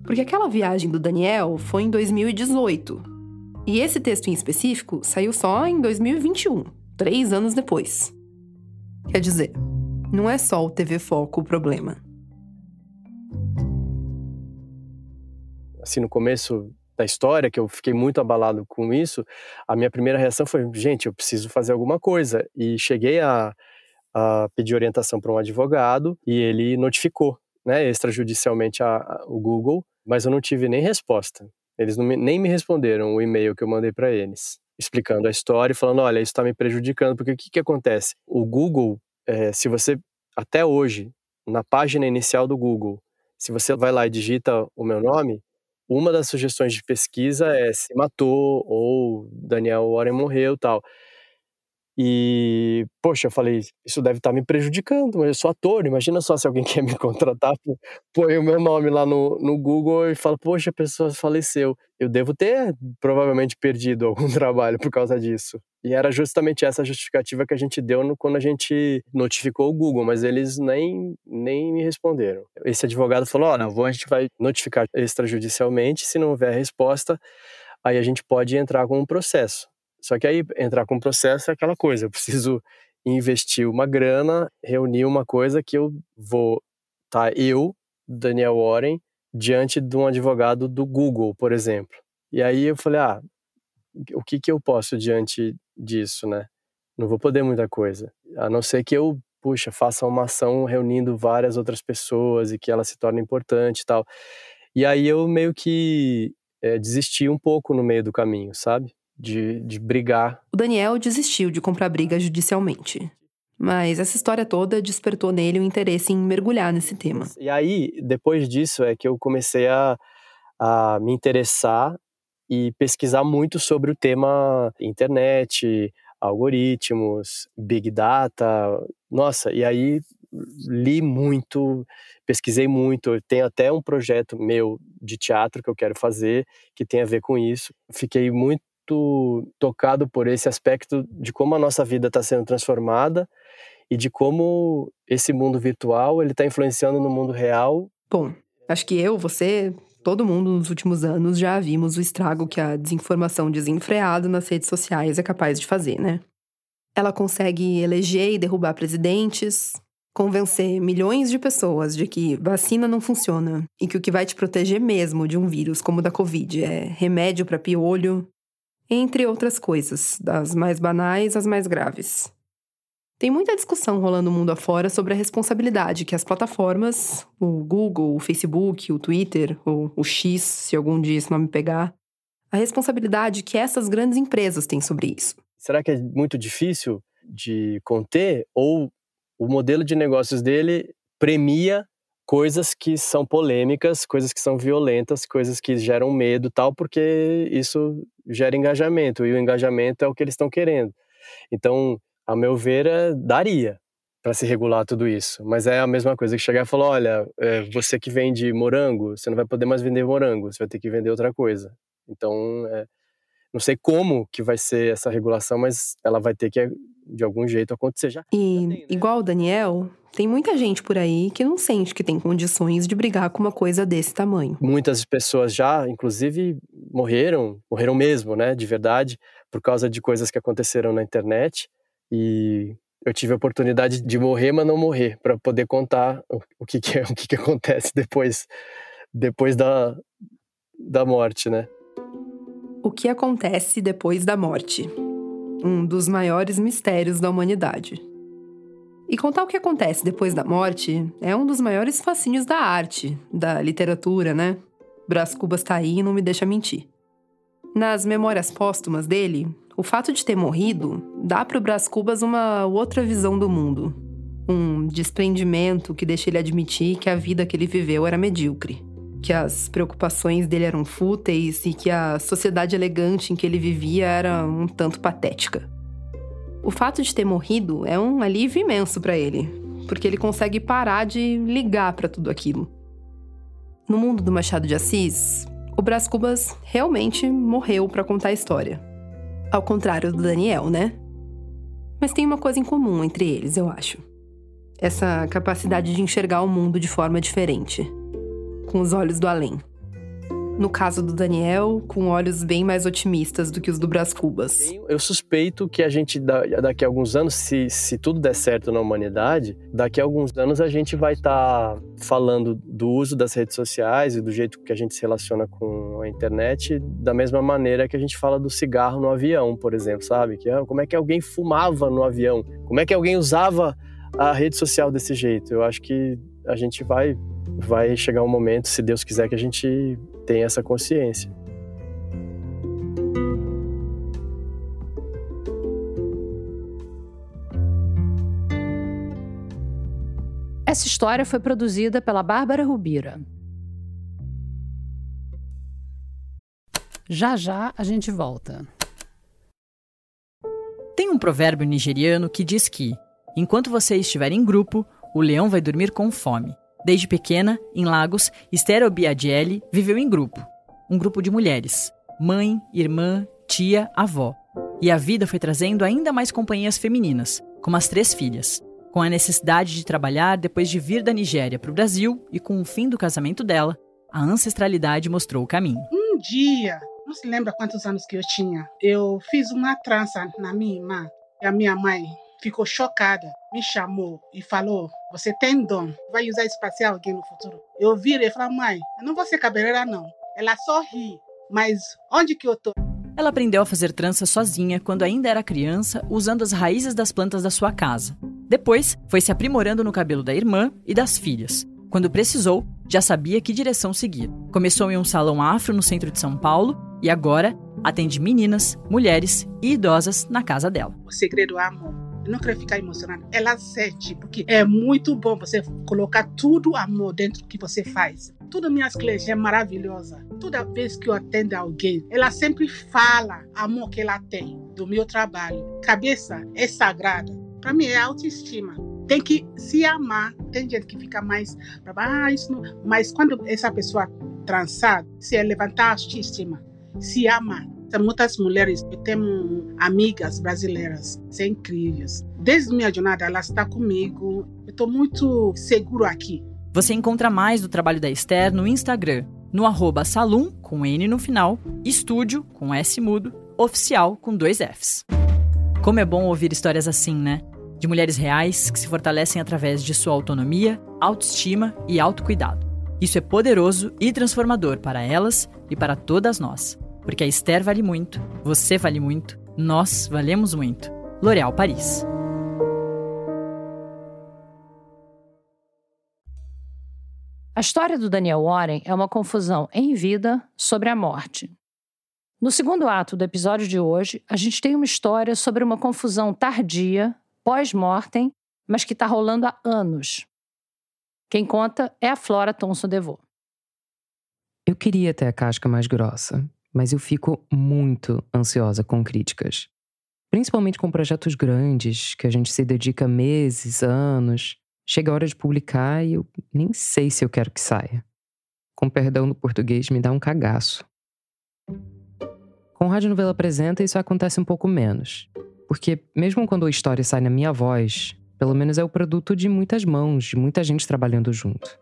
Porque aquela viagem do Daniel foi em 2018, e esse texto em específico saiu só em 2021, três anos depois. Quer dizer, não é só o TV Foco o problema. Assim, no começo da história, que eu fiquei muito abalado com isso, a minha primeira reação foi: gente, eu preciso fazer alguma coisa. E cheguei a, a pedir orientação para um advogado e ele notificou, né, extrajudicialmente a, a, o Google, mas eu não tive nem resposta. Eles me, nem me responderam o e-mail que eu mandei para eles, explicando a história e falando: olha, isso está me prejudicando, porque o que, que acontece? O Google, é, se você, até hoje, na página inicial do Google, se você vai lá e digita o meu nome, uma das sugestões de pesquisa é se matou ou Daniel Warren morreu tal. E, poxa, eu falei, isso deve estar tá me prejudicando, mas eu sou ator, imagina só se alguém (laughs) quer me contratar, põe o meu nome lá no, no Google e fala, poxa, a pessoa faleceu. Eu devo ter provavelmente perdido algum (laughs) trabalho por causa disso. E era justamente essa justificativa que a gente deu no, quando a gente notificou o Google, mas eles nem, nem me responderam. Esse advogado falou: Ó, oh, não, a gente vai notificar extrajudicialmente, se não houver resposta, aí a gente pode entrar com um processo. Só que aí entrar com o processo é aquela coisa, eu preciso investir uma grana, reunir uma coisa que eu vou tá eu, Daniel Warren, diante de um advogado do Google, por exemplo. E aí eu falei, ah, o que que eu posso diante disso, né? Não vou poder muita coisa, a não ser que eu, puxa, faça uma ação reunindo várias outras pessoas e que ela se torne importante e tal. E aí eu meio que é, desisti um pouco no meio do caminho, sabe? De, de brigar. O Daniel desistiu de comprar briga judicialmente. Mas essa história toda despertou nele o interesse em mergulhar nesse tema. E aí, depois disso, é que eu comecei a, a me interessar e pesquisar muito sobre o tema internet, algoritmos, big data. Nossa, e aí li muito, pesquisei muito. Eu tenho até um projeto meu de teatro que eu quero fazer que tem a ver com isso. Fiquei muito muito tocado por esse aspecto de como a nossa vida está sendo transformada e de como esse mundo virtual ele está influenciando no mundo real. Bom, acho que eu, você, todo mundo nos últimos anos já vimos o estrago que a desinformação desenfreada nas redes sociais é capaz de fazer, né? Ela consegue eleger e derrubar presidentes, convencer milhões de pessoas de que vacina não funciona e que o que vai te proteger mesmo de um vírus como o da Covid é remédio para piolho, entre outras coisas, das mais banais às mais graves. Tem muita discussão rolando mundo afora sobre a responsabilidade que as plataformas, o Google, o Facebook, o Twitter, ou o X, se algum dia esse nome pegar, a responsabilidade que essas grandes empresas têm sobre isso. Será que é muito difícil de conter ou o modelo de negócios dele premia coisas que são polêmicas, coisas que são violentas, coisas que geram medo, tal, porque isso gera engajamento e o engajamento é o que eles estão querendo. Então, a meu ver, é, daria para se regular tudo isso. Mas é a mesma coisa que chegar e falar: olha, é, você que vende morango, você não vai poder mais vender morango, você vai ter que vender outra coisa. Então, é, não sei como que vai ser essa regulação, mas ela vai ter que, de algum jeito, acontecer já. E, né? igual o Daniel, tem muita gente por aí que não sente que tem condições de brigar com uma coisa desse tamanho. Muitas pessoas já, inclusive, morreram, morreram mesmo, né, de verdade, por causa de coisas que aconteceram na internet. E eu tive a oportunidade de morrer, mas não morrer, para poder contar o que, que, é, (laughs) o que, que acontece depois, depois da, da morte, né? O que acontece depois da morte? Um dos maiores mistérios da humanidade. E contar o que acontece depois da morte é um dos maiores fascínios da arte, da literatura, né? Brás Cubas tá aí e não me deixa mentir. Nas memórias póstumas dele, o fato de ter morrido dá para o Brás Cubas uma outra visão do mundo. Um desprendimento que deixa ele admitir que a vida que ele viveu era medíocre. Que as preocupações dele eram fúteis e que a sociedade elegante em que ele vivia era um tanto patética. O fato de ter morrido é um alívio imenso para ele, porque ele consegue parar de ligar para tudo aquilo. No mundo do Machado de Assis, o Brás Cubas realmente morreu para contar a história. Ao contrário do Daniel, né? Mas tem uma coisa em comum entre eles, eu acho. Essa capacidade de enxergar o mundo de forma diferente, com os olhos do além. No caso do Daniel, com olhos bem mais otimistas do que os do Brás Cubas. Eu suspeito que a gente, daqui a alguns anos, se, se tudo der certo na humanidade, daqui a alguns anos a gente vai estar tá falando do uso das redes sociais e do jeito que a gente se relaciona com a internet da mesma maneira que a gente fala do cigarro no avião, por exemplo, sabe? Que, ah, como é que alguém fumava no avião? Como é que alguém usava a rede social desse jeito? Eu acho que a gente vai vai chegar um momento, se Deus quiser, que a gente tenha essa consciência. Essa história foi produzida pela Bárbara Rubira. Já já a gente volta. Tem um provérbio nigeriano que diz que, enquanto você estiver em grupo, o leão vai dormir com fome. Desde pequena, em Lagos, Esther Obiadiele viveu em grupo. Um grupo de mulheres. Mãe, irmã, tia, avó. E a vida foi trazendo ainda mais companhias femininas, como as três filhas. Com a necessidade de trabalhar depois de vir da Nigéria para o Brasil e com o fim do casamento dela, a ancestralidade mostrou o caminho. Um dia, não se lembra quantos anos que eu tinha, eu fiz uma trança na minha irmã. E a minha mãe ficou chocada, me chamou e falou: Você tem dom, vai usar isso para ser alguém no futuro. Eu virei e falei: Mãe, eu não vou ser cabeleireira, não. Ela só ri, mas onde que eu tô? Ela aprendeu a fazer trança sozinha quando ainda era criança, usando as raízes das plantas da sua casa. Depois, foi se aprimorando no cabelo da irmã e das filhas. Quando precisou, já sabia que direção seguir. Começou em um salão afro no centro de São Paulo e agora atende meninas, mulheres e idosas na casa dela. O segredo é amor não quero ficar emocionada. Ela sente, porque é muito bom você colocar tudo amor dentro do que você faz. Todas minhas clientes é maravilhosa. Toda vez que eu atendo alguém, ela sempre fala amor que ela tem do meu trabalho. Cabeça é sagrada. Para mim é autoestima. Tem que se amar. Tem gente que fica mais ah, isso não. Mas quando essa pessoa transar, se levantar a autoestima, se ama, muitas mulheres, eu tenho amigas brasileiras, são incríveis. Desde minha jornada, ela está comigo. Eu estou muito seguro aqui. Você encontra mais do trabalho da Esther no Instagram, no arroba salum, com N no final, estúdio, com S mudo, oficial, com dois Fs. Como é bom ouvir histórias assim, né? De mulheres reais que se fortalecem através de sua autonomia, autoestima e autocuidado. Isso é poderoso e transformador para elas e para todas nós. Porque a Esther vale muito, você vale muito, nós valemos muito. L'Oréal Paris. A história do Daniel Warren é uma confusão em vida sobre a morte. No segundo ato do episódio de hoje, a gente tem uma história sobre uma confusão tardia, pós-mortem, mas que está rolando há anos. Quem conta é a Flora Thomson DeVoe. Eu queria ter a casca mais grossa, mas eu fico muito ansiosa com críticas. Principalmente com projetos grandes, que a gente se dedica meses, anos. Chega a hora de publicar e eu nem sei se eu quero que saia. Com perdão no português, me dá um cagaço. Com Rádio Novela Apresenta, isso acontece um pouco menos. Porque, mesmo quando a história sai na minha voz, pelo menos é o produto de muitas mãos, de muita gente trabalhando junto.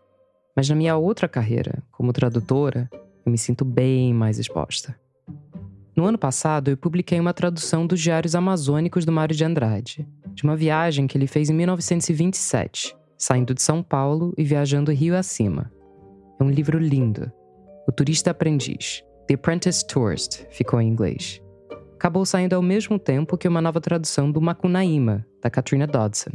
Mas na minha outra carreira, como tradutora, eu me sinto bem mais exposta. No ano passado, eu publiquei uma tradução dos Diários Amazônicos do Mário de Andrade, de uma viagem que ele fez em 1927, saindo de São Paulo e viajando rio acima. É um livro lindo. O Turista Aprendiz, The Apprentice Tourist, ficou em inglês. Acabou saindo ao mesmo tempo que uma nova tradução do Macunaíma, da Katrina Dodson.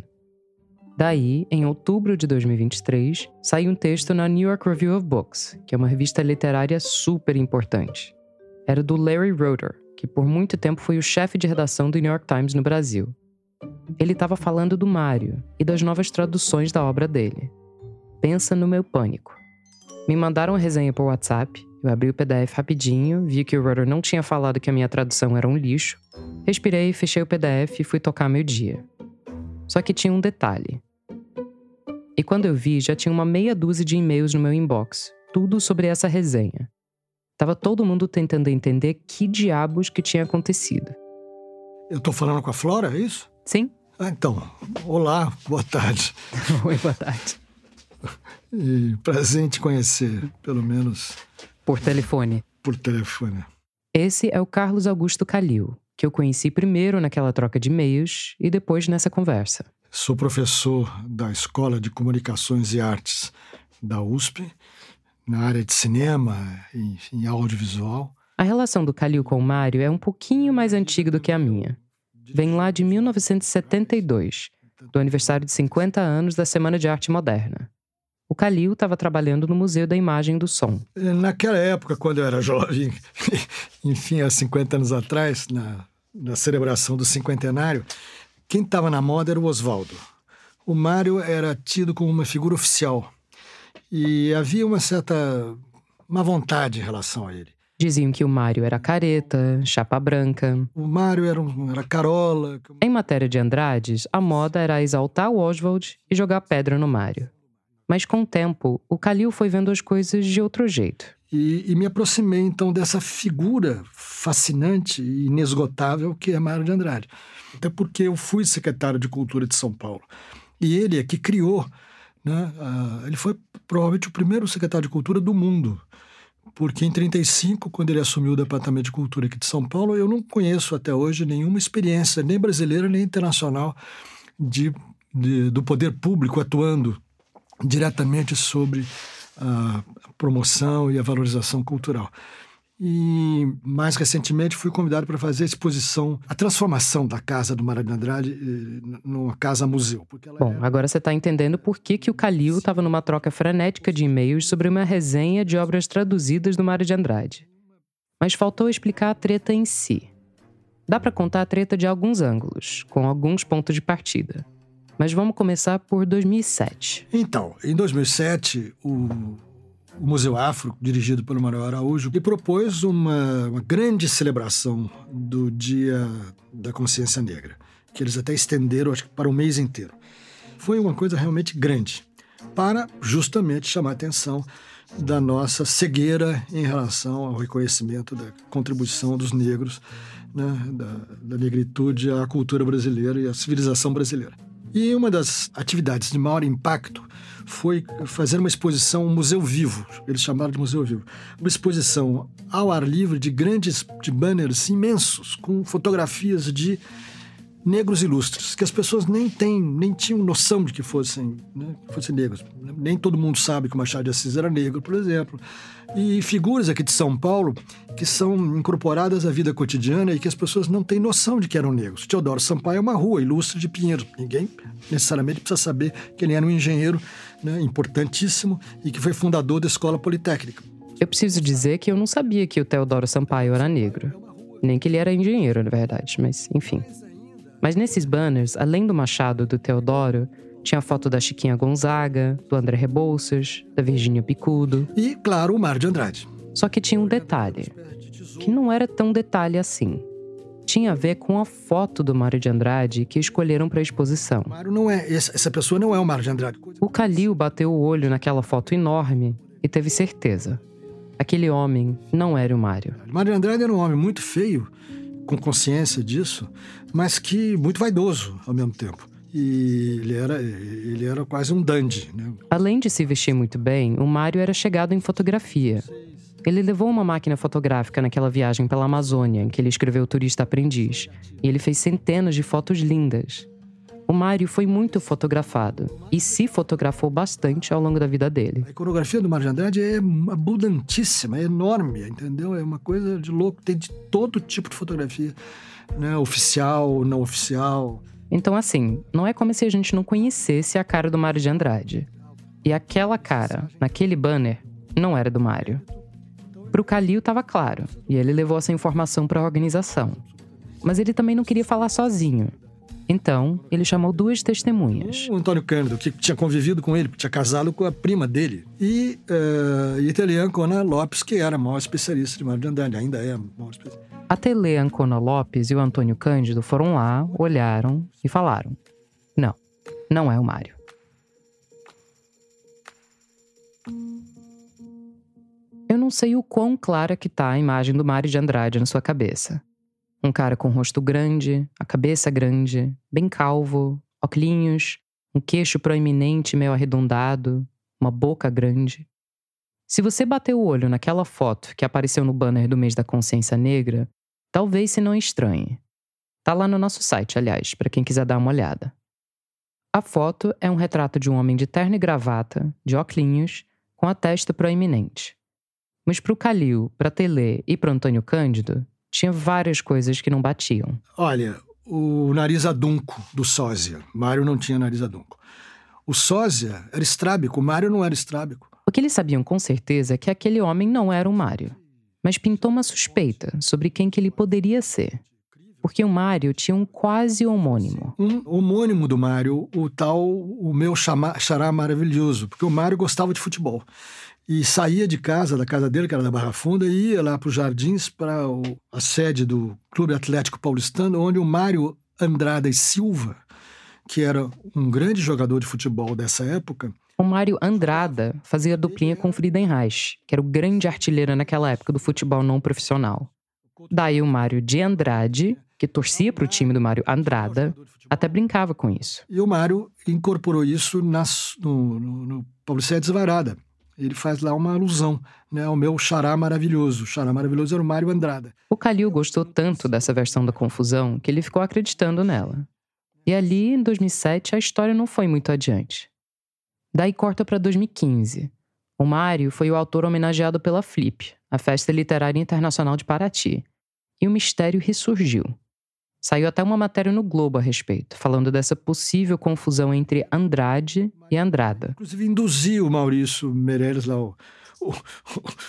Daí, em outubro de 2023, saiu um texto na New York Review of Books, que é uma revista literária super importante. Era do Larry Roeder, que por muito tempo foi o chefe de redação do New York Times no Brasil. Ele estava falando do Mário e das novas traduções da obra dele. Pensa no meu pânico. Me mandaram a resenha por WhatsApp, eu abri o PDF rapidinho, vi que o Roeder não tinha falado que a minha tradução era um lixo, respirei, fechei o PDF e fui tocar meu dia. Só que tinha um detalhe. E quando eu vi, já tinha uma meia dúzia de e-mails no meu inbox, tudo sobre essa resenha. Tava todo mundo tentando entender que diabos que tinha acontecido. Eu tô falando com a Flora, é isso? Sim. Ah, então, olá, boa tarde. (laughs) Oi, boa tarde. E prazer em te conhecer, pelo menos. Por telefone. Por telefone. Esse é o Carlos Augusto Calil, que eu conheci primeiro naquela troca de e-mails e depois nessa conversa. Sou professor da Escola de Comunicações e Artes da USP, na área de cinema e em audiovisual. A relação do Calil com o Mário é um pouquinho mais antiga do que a minha. Vem lá de 1972, do aniversário de 50 anos da Semana de Arte Moderna. O Calil estava trabalhando no Museu da Imagem e do Som. Naquela época, quando eu era (laughs) jovem, enfim, há 50 anos atrás, na, na celebração do cinquentenário, quem estava na moda era o Oswaldo. O Mário era tido como uma figura oficial. E havia uma certa má vontade em relação a ele. Diziam que o Mário era careta, chapa branca. O Mário era, um, era carola. Em matéria de Andrades, a moda era exaltar o Oswald e jogar pedra no Mário. Mas com o tempo, o Calil foi vendo as coisas de outro jeito. E, e, me aproximei então dessa figura fascinante e inesgotável que é Mário de Andrade. Até porque eu fui secretário de Cultura de São Paulo. E ele é que criou, né, ele foi provavelmente o primeiro secretário de Cultura do mundo. Porque em 35, quando ele assumiu o Departamento de Cultura aqui de São Paulo, eu não conheço até hoje nenhuma experiência, nem brasileira nem internacional, de, de do poder público atuando diretamente sobre a promoção e a valorização cultural. E mais recentemente fui convidado para fazer a exposição, a transformação da casa do Mário de Andrade eh, numa casa-museu. Bom, era... agora você está entendendo por que, que o Calil estava numa troca frenética de e-mails sobre uma resenha de obras traduzidas do Mário de Andrade. Mas faltou explicar a treta em si. Dá para contar a treta de alguns ângulos, com alguns pontos de partida. Mas vamos começar por 2007. Então, em 2007, o, o Museu Afro, dirigido pelo Manuel Araújo, lhe propôs uma, uma grande celebração do Dia da Consciência Negra, que eles até estenderam, acho para o mês inteiro. Foi uma coisa realmente grande, para justamente chamar a atenção da nossa cegueira em relação ao reconhecimento da contribuição dos negros, né, da, da negritude à cultura brasileira e à civilização brasileira. E uma das atividades de maior impacto foi fazer uma exposição, um museu vivo, eles chamaram de museu vivo. Uma exposição ao ar livre de grandes de banners imensos, com fotografias de negros ilustres, que as pessoas nem têm, nem tinham noção de que fossem, né, fossem negros. Nem todo mundo sabe que o Machado de Assis era negro, por exemplo. E figuras aqui de São Paulo que são incorporadas à vida cotidiana e que as pessoas não têm noção de que eram negros. Teodoro Sampaio é uma rua ilustre de Pinheiro. Ninguém necessariamente precisa saber que ele era um engenheiro né, importantíssimo e que foi fundador da Escola Politécnica. Eu preciso dizer que eu não sabia que o Teodoro Sampaio era negro. Nem que ele era engenheiro, na verdade, mas enfim. Mas nesses banners, além do Machado do Teodoro, tinha foto da Chiquinha Gonzaga, do André Rebouças, da Virgínia Picudo. E, claro, o Mar de Andrade. Só que tinha um detalhe, que não era tão detalhe assim. Tinha a ver com a foto do Mário de Andrade que escolheram para a exposição. Mário não é, essa pessoa não é o Mário de Andrade. O Calil bateu o olho naquela foto enorme e teve certeza. Aquele homem não era o Mário. O Mário de Andrade era um homem muito feio, com consciência disso, mas que muito vaidoso ao mesmo tempo. E ele era, ele era quase um dandy. Né? Além de se vestir muito bem, o Mário era chegado em fotografia. Ele levou uma máquina fotográfica naquela viagem pela Amazônia, em que ele escreveu Turista Aprendiz, e ele fez centenas de fotos lindas. O Mário foi muito fotografado e se fotografou bastante ao longo da vida dele. A iconografia do Mário de Andrade é abundantíssima, é enorme, entendeu? É uma coisa de louco, tem de todo tipo de fotografia, né? Oficial, não oficial. Então, assim, não é como se a gente não conhecesse a cara do Mário de Andrade. E aquela cara, naquele banner, não era do Mário. Pro Calil estava claro, e ele levou essa informação para a organização. Mas ele também não queria falar sozinho. Então, ele chamou duas testemunhas. O Antônio Cândido, que tinha convivido com ele, tinha casado com a prima dele. E uh, Italian Ancona Lopes, que era maior especialista de Mário de Andrade, ainda é maior especialista. A Tele Ancona Lopes e o Antônio Cândido foram lá, olharam e falaram: Não, não é o Mário. Eu não sei o quão clara que tá a imagem do Mário de Andrade na sua cabeça. Um cara com rosto grande, a cabeça grande, bem calvo, óculos, um queixo proeminente meio arredondado, uma boca grande. Se você bater o olho naquela foto que apareceu no banner do mês da consciência negra, talvez se não estranhe. Tá lá no nosso site, aliás, para quem quiser dar uma olhada. A foto é um retrato de um homem de terno e gravata, de óculos, com a testa proeminente. Mas para o Calil, para Tele e para Antônio Cândido, tinha várias coisas que não batiam. Olha, o nariz adunco do sósia. Mário não tinha nariz adunco. O sósia era estrábico, o Mário não era estrábico. O que eles sabiam com certeza é que aquele homem não era o Mário, mas pintou uma suspeita sobre quem que ele poderia ser. Porque o Mário tinha um quase homônimo. Um homônimo do Mário, o tal, o meu chama, xará maravilhoso, porque o Mário gostava de futebol e saía de casa, da casa dele, que era da Barra Funda, e ia lá para os Jardins, para a sede do Clube Atlético Paulistano, onde o Mário Andrada e Silva, que era um grande jogador de futebol dessa época. O Mário Andrada fazia duplinha com o Friedenreich, que era o grande artilheiro naquela época do futebol não profissional. Daí o Mário de Andrade, que torcia para o time do Mário Andrada, até brincava com isso. E o Mário incorporou isso nas, no, no, no Paulicete Desvarada ele faz lá uma alusão né, ao meu xará maravilhoso. O xará maravilhoso era o Mário Andrada. O Calil gostou tanto dessa versão da confusão que ele ficou acreditando nela. E ali, em 2007, a história não foi muito adiante. Daí corta para 2015. O Mário foi o autor homenageado pela Flip, a Festa Literária Internacional de Paraty. E o mistério ressurgiu. Saiu até uma matéria no Globo a respeito, falando dessa possível confusão entre Andrade e Andrada. Inclusive, induziu o Maurício Meirelles, lá, o, o,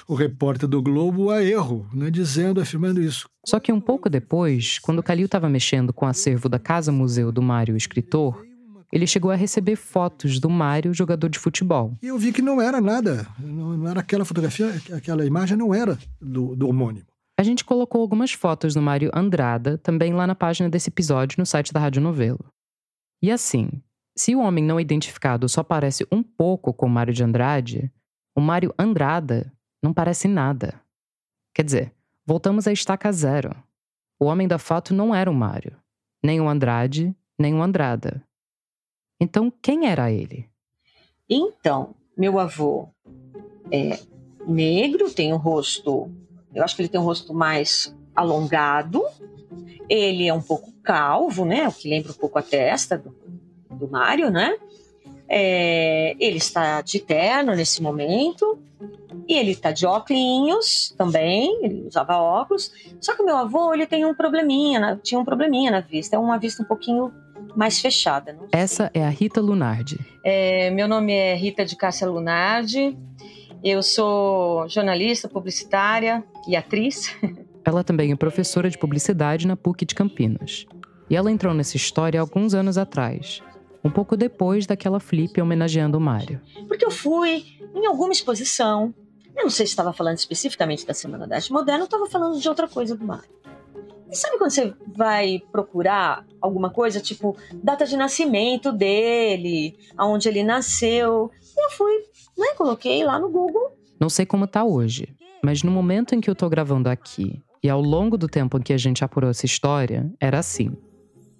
o, repórter do Globo, a erro, né, dizendo, afirmando isso. Só que um pouco depois, quando o Calil estava mexendo com o acervo da Casa Museu do Mário Escritor, ele chegou a receber fotos do Mário, jogador de futebol. E eu vi que não era nada, não, não era aquela fotografia, aquela imagem não era do, do homônimo. A gente colocou algumas fotos do Mário Andrada também lá na página desse episódio no site da Rádio Novelo. E assim, se o homem não identificado só parece um pouco com o Mário de Andrade, o Mário Andrada não parece nada. Quer dizer, voltamos à estaca zero. O homem da foto não era o Mário, nem o Andrade, nem o Andrada. Então, quem era ele? Então, meu avô é negro, tem o um rosto, eu acho que ele tem um rosto mais alongado, ele é um pouco calvo, né? O que lembra um pouco a testa do, do Mário, né? É, ele está de terno nesse momento. E ele está de óculos também, ele usava óculos. Só que o meu avô, ele tem um probleminha, tinha um probleminha na vista. É uma vista um pouquinho mais fechada. Essa é a Rita Lunardi. É, meu nome é Rita de Cássia Lunardi. Eu sou jornalista, publicitária e atriz. (laughs) Ela também é professora de publicidade na PUC de Campinas. E ela entrou nessa história alguns anos atrás, um pouco depois daquela flip homenageando o Mário. Porque eu fui em alguma exposição, eu não sei se estava falando especificamente da Semana da Arte Moderna ou estava falando de outra coisa do Mário. E sabe quando você vai procurar alguma coisa, tipo data de nascimento dele, aonde ele nasceu? E eu fui, né, coloquei lá no Google. Não sei como tá hoje, mas no momento em que eu tô gravando aqui e ao longo do tempo em que a gente apurou essa história, era assim.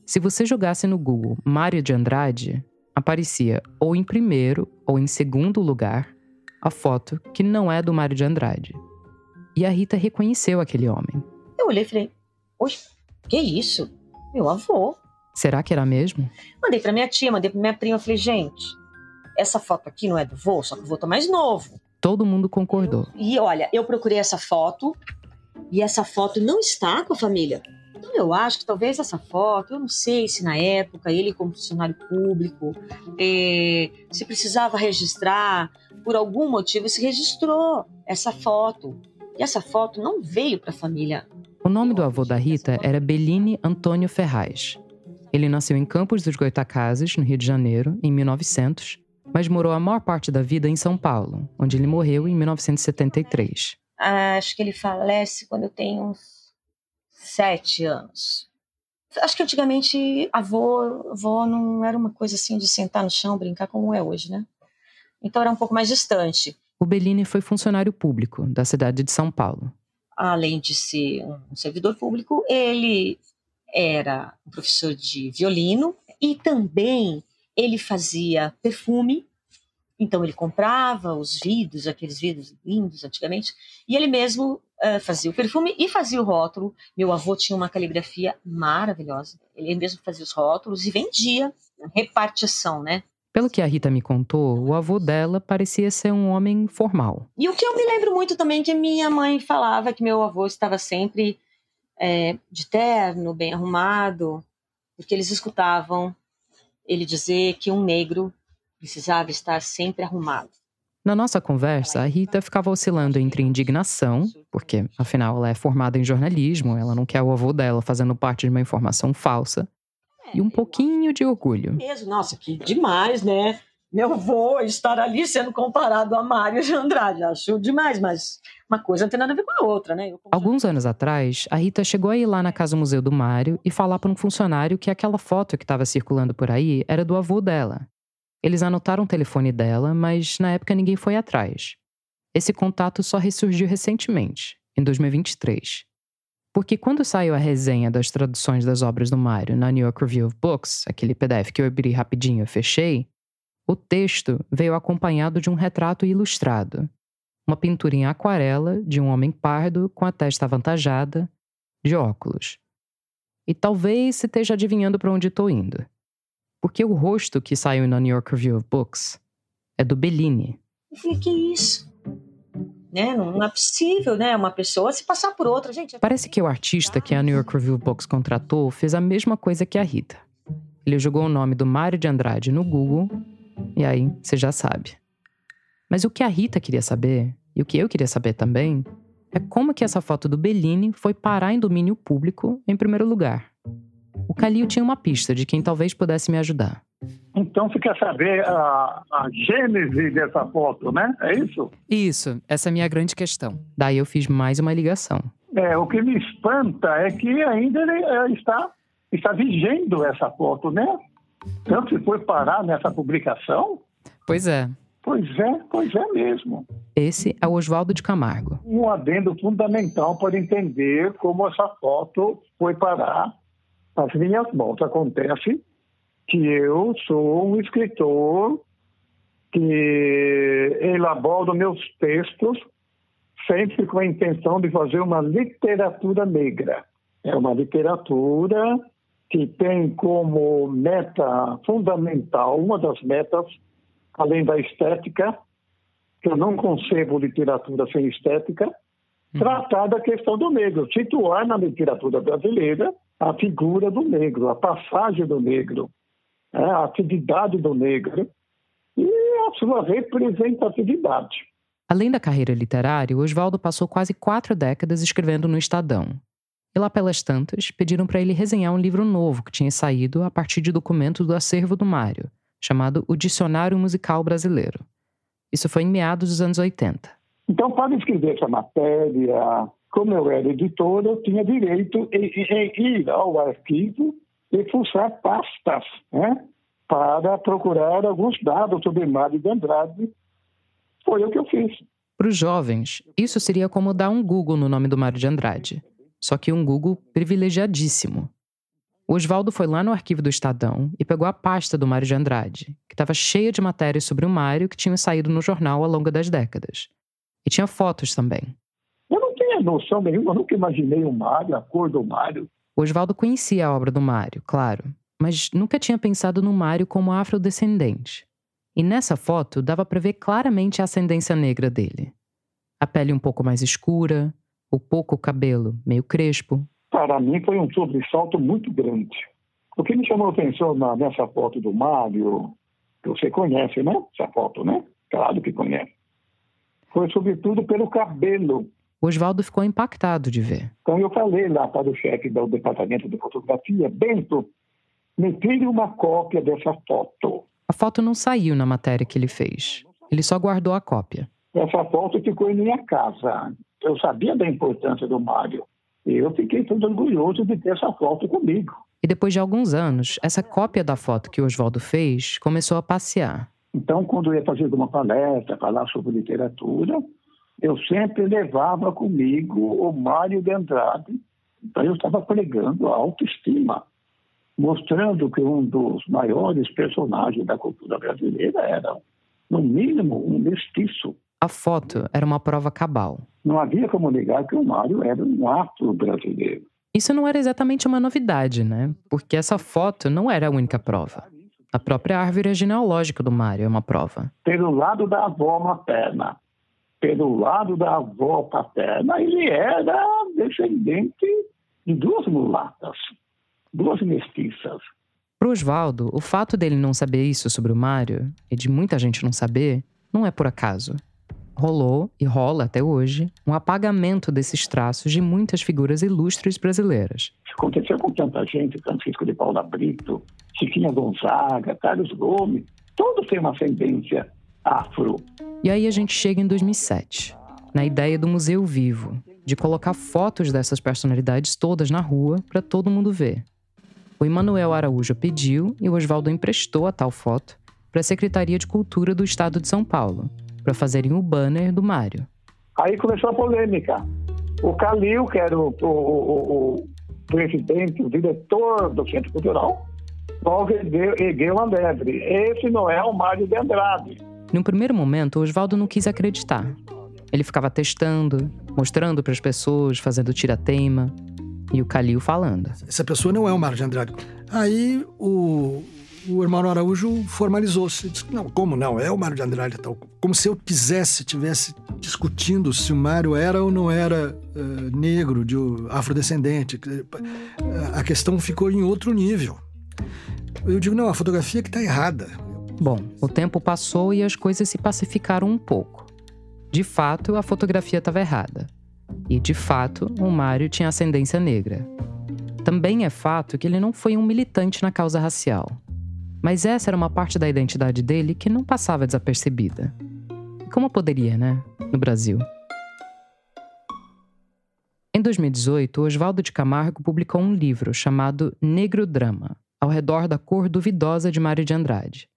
Se você jogasse no Google Mário de Andrade, aparecia ou em primeiro ou em segundo lugar a foto que não é do Mário de Andrade. E a Rita reconheceu aquele homem. Eu olhei e falei: Oi, que isso? Meu avô. Será que era mesmo? Mandei para minha tia, mandei para minha prima. Falei: Gente, essa foto aqui não é do vô, só que o vô tá mais novo. Todo mundo concordou. E olha, eu procurei essa foto e essa foto não está com a família. Então, eu acho que talvez essa foto, eu não sei se na época ele, como funcionário público, é, se precisava registrar, por algum motivo se registrou essa foto. E essa foto não veio para a família. O nome do avô da Rita era Bellini Antônio Ferraz. Ele nasceu em Campos dos Goitacazes, no Rio de Janeiro, em 1900, mas morou a maior parte da vida em São Paulo, onde ele morreu em 1973. Acho que ele falece quando eu tenho uns sete anos. Acho que antigamente avô, avô não era uma coisa assim de sentar no chão, brincar como é hoje, né? Então era um pouco mais distante. O Bellini foi funcionário público da cidade de São Paulo. Além de ser um servidor público, ele era um professor de violino e também ele fazia perfume então ele comprava os vidros, aqueles vidros lindos antigamente, e ele mesmo uh, fazia o perfume e fazia o rótulo. Meu avô tinha uma caligrafia maravilhosa. Ele mesmo fazia os rótulos e vendia repartição, né? Pelo que a Rita me contou, o avô dela parecia ser um homem formal. E o que eu me lembro muito também que minha mãe falava que meu avô estava sempre é, de terno, bem arrumado, porque eles escutavam ele dizer que um negro precisava estar sempre arrumado. Na nossa conversa, a Rita ficava oscilando entre indignação, porque afinal ela é formada em jornalismo, ela não quer o avô dela fazendo parte de uma informação falsa, e um pouquinho de orgulho. Nossa, que demais, né? Meu avô estar ali sendo comparado a Mário de Andrade. Acho demais, mas uma coisa não tem nada a ver com a outra, né? Alguns anos atrás, a Rita chegou a ir lá na Casa Museu do Mário e falar para um funcionário que aquela foto que estava circulando por aí era do avô dela. Eles anotaram o telefone dela, mas na época ninguém foi atrás. Esse contato só ressurgiu recentemente, em 2023. Porque quando saiu a resenha das traduções das obras do Mário na New York Review of Books, aquele PDF que eu abri rapidinho e fechei, o texto veio acompanhado de um retrato ilustrado. Uma pintura em aquarela de um homem pardo com a testa avantajada, de óculos. E talvez se esteja adivinhando para onde estou indo. Porque o rosto que saiu na New York Review of Books é do Bellini. Eu falei, que isso? Né? Não, é possível, né? Uma pessoa se passar por outra, gente. É Parece que o artista que a New York Review of Books contratou fez a mesma coisa que a Rita. Ele jogou o nome do Mário de Andrade no Google e aí você já sabe. Mas o que a Rita queria saber, e o que eu queria saber também, é como que essa foto do Bellini foi parar em domínio público em primeiro lugar. O Calil tinha uma pista de quem talvez pudesse me ajudar. Então você quer saber a, a gênese dessa foto, né? É isso? Isso, essa é a minha grande questão. Daí eu fiz mais uma ligação. É, o que me espanta é que ainda ele, é, está, está vigendo essa foto, né? Tanto que foi parar nessa publicação. Pois é. Pois é, pois é mesmo. Esse é o Oswaldo de Camargo. Um adendo fundamental para entender como essa foto foi parar as minhas mãos. Acontece que eu sou um escritor que elaboro meus textos sempre com a intenção de fazer uma literatura negra. É uma literatura que tem como meta fundamental, uma das metas, além da estética, que eu não concebo literatura sem estética, uhum. tratar da questão do negro, situar na literatura brasileira a figura do negro, a passagem do negro, é, a atividade do negro e a sua representatividade. Além da carreira literária, Oswaldo passou quase quatro décadas escrevendo no Estadão. E lá pelas tantas, pediram para ele resenhar um livro novo que tinha saído a partir de documentos do acervo do Mário, chamado O Dicionário Musical Brasileiro. Isso foi em meados dos anos 80. Então, para escrever essa matéria, como eu era editor, eu tinha direito em ir ao arquivo e fuçar pastas, né? Para procurar alguns dados sobre Mário de Andrade foi o que eu fiz. Para os jovens, isso seria como dar um Google no nome do Mário de Andrade. Só que um Google privilegiadíssimo. O Oswaldo foi lá no arquivo do Estadão e pegou a pasta do Mário de Andrade, que estava cheia de matérias sobre o Mário que tinham saído no jornal ao longo das décadas. E tinha fotos também. Eu não tinha noção nenhuma, eu nunca imaginei o Mário, a cor do Mário. O Oswaldo conhecia a obra do Mário, claro, mas nunca tinha pensado no Mário como afrodescendente. E nessa foto dava para ver claramente a ascendência negra dele. A pele um pouco mais escura, o pouco cabelo meio crespo. Para mim foi um sobressalto muito grande. O que me chamou a atenção na, nessa foto do Mário, que você conhece, né? Essa foto, né? Claro que conhece. Foi sobretudo pelo cabelo. O Oswaldo ficou impactado de ver. Então eu falei lá para o chefe do departamento de fotografia, Bento, me tire uma cópia dessa foto. A foto não saiu na matéria que ele fez. Ele só guardou a cópia. Essa foto ficou em minha casa. Eu sabia da importância do Mário. E eu fiquei todo orgulhoso de ter essa foto comigo. E depois de alguns anos, essa cópia da foto que o Oswaldo fez começou a passear. Então, quando eu ia fazer uma palestra, falar sobre literatura, eu sempre levava comigo o Mário de Andrade. Então, eu estava pregando a autoestima mostrando que um dos maiores personagens da cultura brasileira era, no mínimo, um mestiço. A foto era uma prova cabal. Não havia como negar que o Mário era um ato brasileiro. Isso não era exatamente uma novidade, né? Porque essa foto não era a única prova. A própria árvore genealógica do Mário é uma prova. Pelo lado da avó materna, pelo lado da avó paterna, ele era descendente de duas mulatas duas mestiças. Para Oswaldo, o fato dele não saber isso sobre o Mário, e de muita gente não saber, não é por acaso. Rolou, e rola até hoje, um apagamento desses traços de muitas figuras ilustres brasileiras. Aconteceu com tanta gente, Francisco de Paula Brito, Chiquinha Gonzaga, Carlos Gomes, todos têm uma ascendência afro. E aí a gente chega em 2007, na ideia do Museu Vivo, de colocar fotos dessas personalidades todas na rua para todo mundo ver. O Emanuel Araújo pediu e o Oswaldo emprestou a tal foto para a Secretaria de Cultura do Estado de São Paulo, para fazerem o banner do Mário. Aí começou a polêmica. O Calil, que era o, o, o, o presidente, o diretor do Centro Cultural, logo ergueu a lebre. Esse não é o Mário de Andrade. Num primeiro momento, o Oswaldo não quis acreditar. Ele ficava testando, mostrando para as pessoas, fazendo tira-teima. E o Calil falando. Essa pessoa não é o Mário de Andrade. Aí o, o irmão Araújo formalizou-se. Não, como não? É o Mário de Andrade tal. Como se eu quisesse, tivesse discutindo se o Mário era ou não era uh, negro, de afrodescendente. A questão ficou em outro nível. Eu digo, não, a fotografia que está errada. Bom, o tempo passou e as coisas se pacificaram um pouco. De fato, a fotografia estava errada. E, de fato, o Mário tinha ascendência negra. Também é fato que ele não foi um militante na causa racial. Mas essa era uma parte da identidade dele que não passava desapercebida. Como poderia, né? No Brasil. Em 2018, Oswaldo de Camargo publicou um livro chamado Negro Drama, ao redor da cor duvidosa de Mário de Andrade.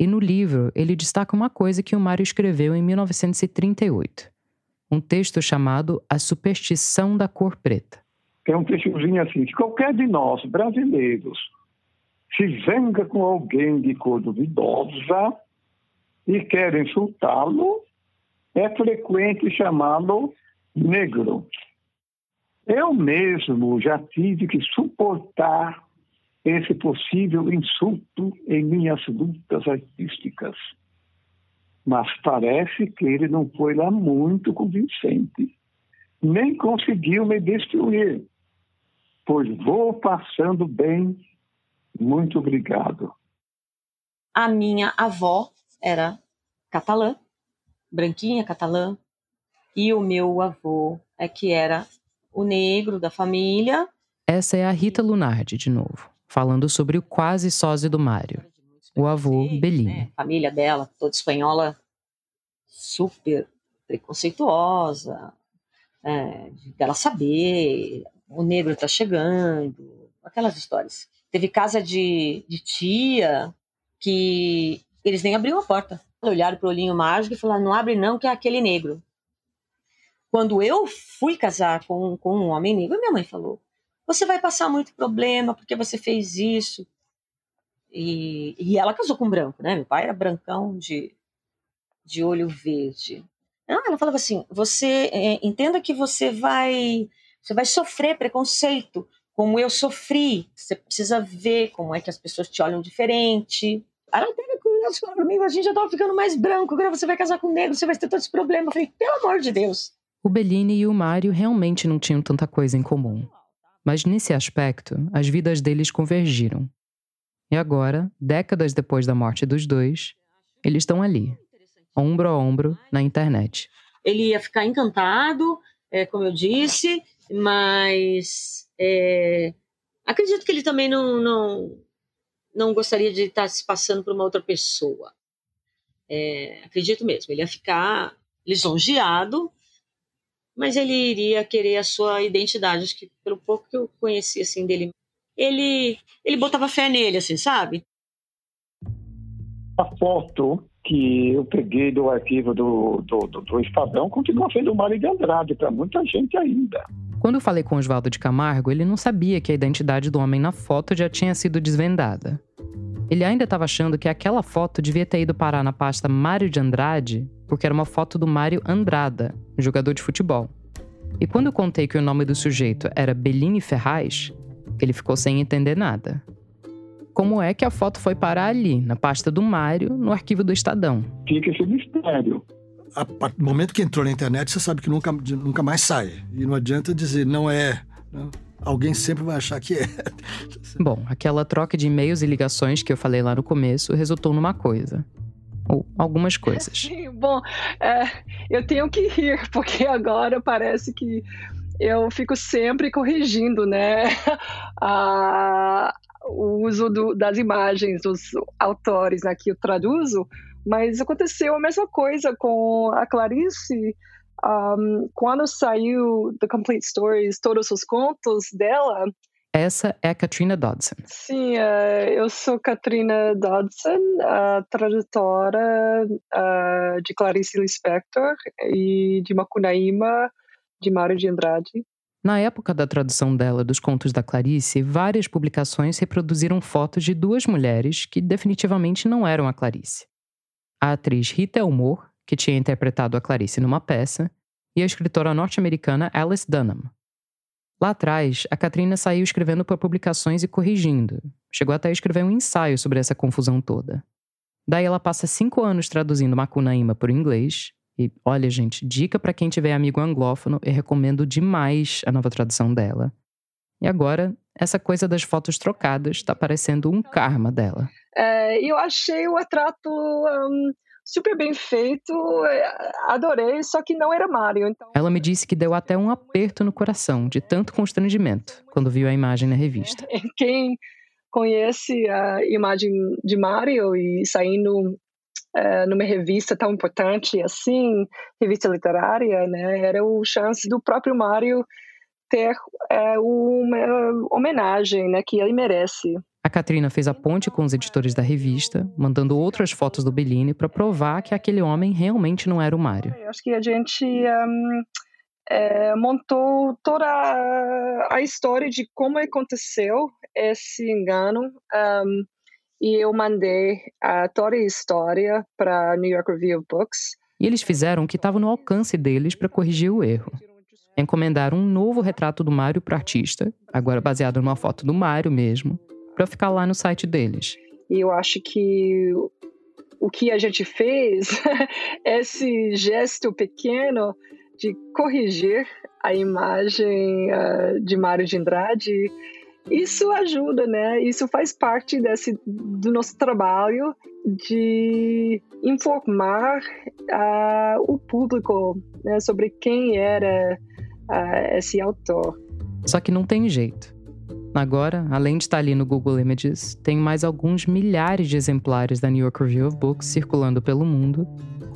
E no livro, ele destaca uma coisa que o Mário escreveu em 1938 um texto chamado A Superstição da Cor Preta. É um textozinho assim, que qualquer de nós, brasileiros, se zanga com alguém de cor duvidosa e quer insultá-lo, é frequente chamá-lo negro. Eu mesmo já tive que suportar esse possível insulto em minhas lutas artísticas. Mas parece que ele não foi lá muito convincente. Nem conseguiu me destruir, pois vou passando bem. Muito obrigado. A minha avó era catalã, branquinha catalã, e o meu avô é que era o negro da família. Essa é a Rita Lunardi, de novo, falando sobre o quase sósia do Mário, o avô Bellini. Né? A família dela, toda espanhola, super preconceituosa, é, dela saber, o negro está chegando, aquelas histórias. Teve casa de, de tia que eles nem abriam a porta. Olharam para o olhinho mágico e falaram: não abre não, que é aquele negro. Quando eu fui casar com, com um homem negro, minha mãe falou: você vai passar muito problema porque você fez isso. E, e ela casou com um branco, né? Meu pai era brancão de, de olho verde. Ela falava assim: você é, entenda que você vai você vai sofrer preconceito, como eu sofri. Você precisa ver como é que as pessoas te olham diferente. Ela teve com para mim, a gente já tava ficando mais branco, agora você vai casar com um negro, você vai ter todo esse problema. Eu falei, pelo amor de Deus. O Bellini e o Mário realmente não tinham tanta coisa em comum. Mas nesse aspecto, as vidas deles convergiram. E agora, décadas depois da morte dos dois, eles estão ali, ombro a ombro, na internet. Ele ia ficar encantado, é, como eu disse, mas é, acredito que ele também não, não, não gostaria de estar se passando por uma outra pessoa. É, acredito mesmo, ele ia ficar lisonjeado mas ele iria querer a sua identidade. Acho que pelo pouco que eu conheci assim dele, ele ele botava fé nele, assim, sabe? A foto que eu peguei do arquivo do, do, do, do Estadão continua sendo o Mário de Andrade para muita gente ainda. Quando eu falei com Oswaldo de Camargo, ele não sabia que a identidade do homem na foto já tinha sido desvendada. Ele ainda estava achando que aquela foto devia ter ido parar na pasta Mário de Andrade porque era uma foto do Mário Andrada, jogador de futebol. E quando eu contei que o nome do sujeito era Bellini Ferraz, ele ficou sem entender nada. Como é que a foto foi parar ali, na pasta do Mário, no arquivo do Estadão? Fica esse mistério. A, no momento que entrou na internet, você sabe que nunca, nunca mais sai. E não adianta dizer não é. Não. Né? Alguém sempre vai achar que é. (laughs) Bom, aquela troca de e-mails e ligações que eu falei lá no começo resultou numa coisa ou algumas coisas. Sim, (laughs) bom, é, eu tenho que rir, porque agora parece que eu fico sempre corrigindo, né, (laughs) a, o uso do, das imagens dos autores né, que eu traduzo, mas aconteceu a mesma coisa com a Clarice, um, quando saiu The Complete Stories, todos os contos dela, essa é a Katrina Dodson. Sim, uh, eu sou Katrina Dodson, a tradutora de Clarice Lispector e de Macunaíma, de Mário de Andrade. Na época da tradução dela dos contos da Clarice, várias publicações reproduziram fotos de duas mulheres que definitivamente não eram a Clarice. A atriz Rita Elmore, que tinha interpretado a Clarice numa peça, e a escritora norte-americana Alice Dunham, Lá atrás, a Katrina saiu escrevendo para publicações e corrigindo. Chegou até a escrever um ensaio sobre essa confusão toda. Daí ela passa cinco anos traduzindo Macunaíma para o inglês. E olha, gente, dica para quem tiver amigo anglófono, eu recomendo demais a nova tradução dela. E agora, essa coisa das fotos trocadas está parecendo um karma dela. É, eu achei o retrato um, super bem feito, é, adorei, só que não era Mario. Então... Ela me disse que deu até um aperto no coração, de tanto constrangimento, quando viu a imagem na revista. (laughs) Quem conhece a imagem de Mario e saindo é, numa revista tão importante assim, revista literária, né, era o chance do próprio Mario ter é, uma homenagem né, que ele merece. A Katrina fez a ponte com os editores da revista, mandando outras fotos do Bellini para provar que aquele homem realmente não era o Mário. Eu acho que a gente um, é, montou toda a história de como aconteceu esse engano um, e eu mandei uh, toda a história para New York Review of Books. E eles fizeram o que estava no alcance deles para corrigir o erro. Encomendaram um novo retrato do Mário para o artista, agora baseado numa foto do Mário mesmo, para ficar lá no site deles. E eu acho que o que a gente fez, (laughs) esse gesto pequeno de corrigir a imagem uh, de Mário de Andrade, isso ajuda, né? Isso faz parte desse, do nosso trabalho de informar uh, o público né, sobre quem era uh, esse autor. Só que não tem jeito. Agora, além de estar ali no Google Images, tem mais alguns milhares de exemplares da New York Review of Books circulando pelo mundo,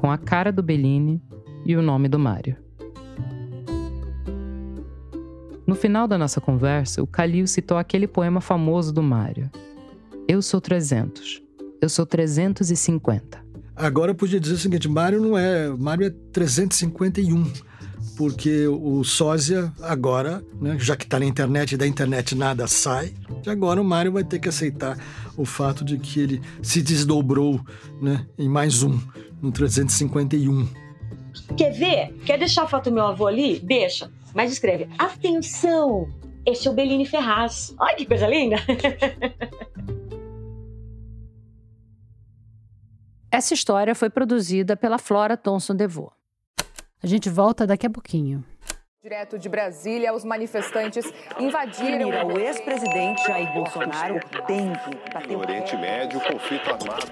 com a cara do Bellini e o nome do Mário. No final da nossa conversa, o Calil citou aquele poema famoso do Mário. Eu sou 300. Eu sou 350. Agora eu podia dizer o seguinte, Mário não é, Mário é 351 porque o sósia agora, né, já que está na internet e da internet nada sai, agora o Mário vai ter que aceitar o fato de que ele se desdobrou né, em mais um, no 351. Quer ver? Quer deixar a foto do meu avô ali? Deixa. Mas escreve: Atenção! Esse é o Bellini Ferraz. Olha que coisa linda! (laughs) Essa história foi produzida pela Flora Thomson DeVoe. A gente volta daqui a pouquinho. Direto de Brasília, os manifestantes invadiram. Mira, o ex-presidente Jair Bolsonaro tem que bater No Oriente Médio, conflito armado.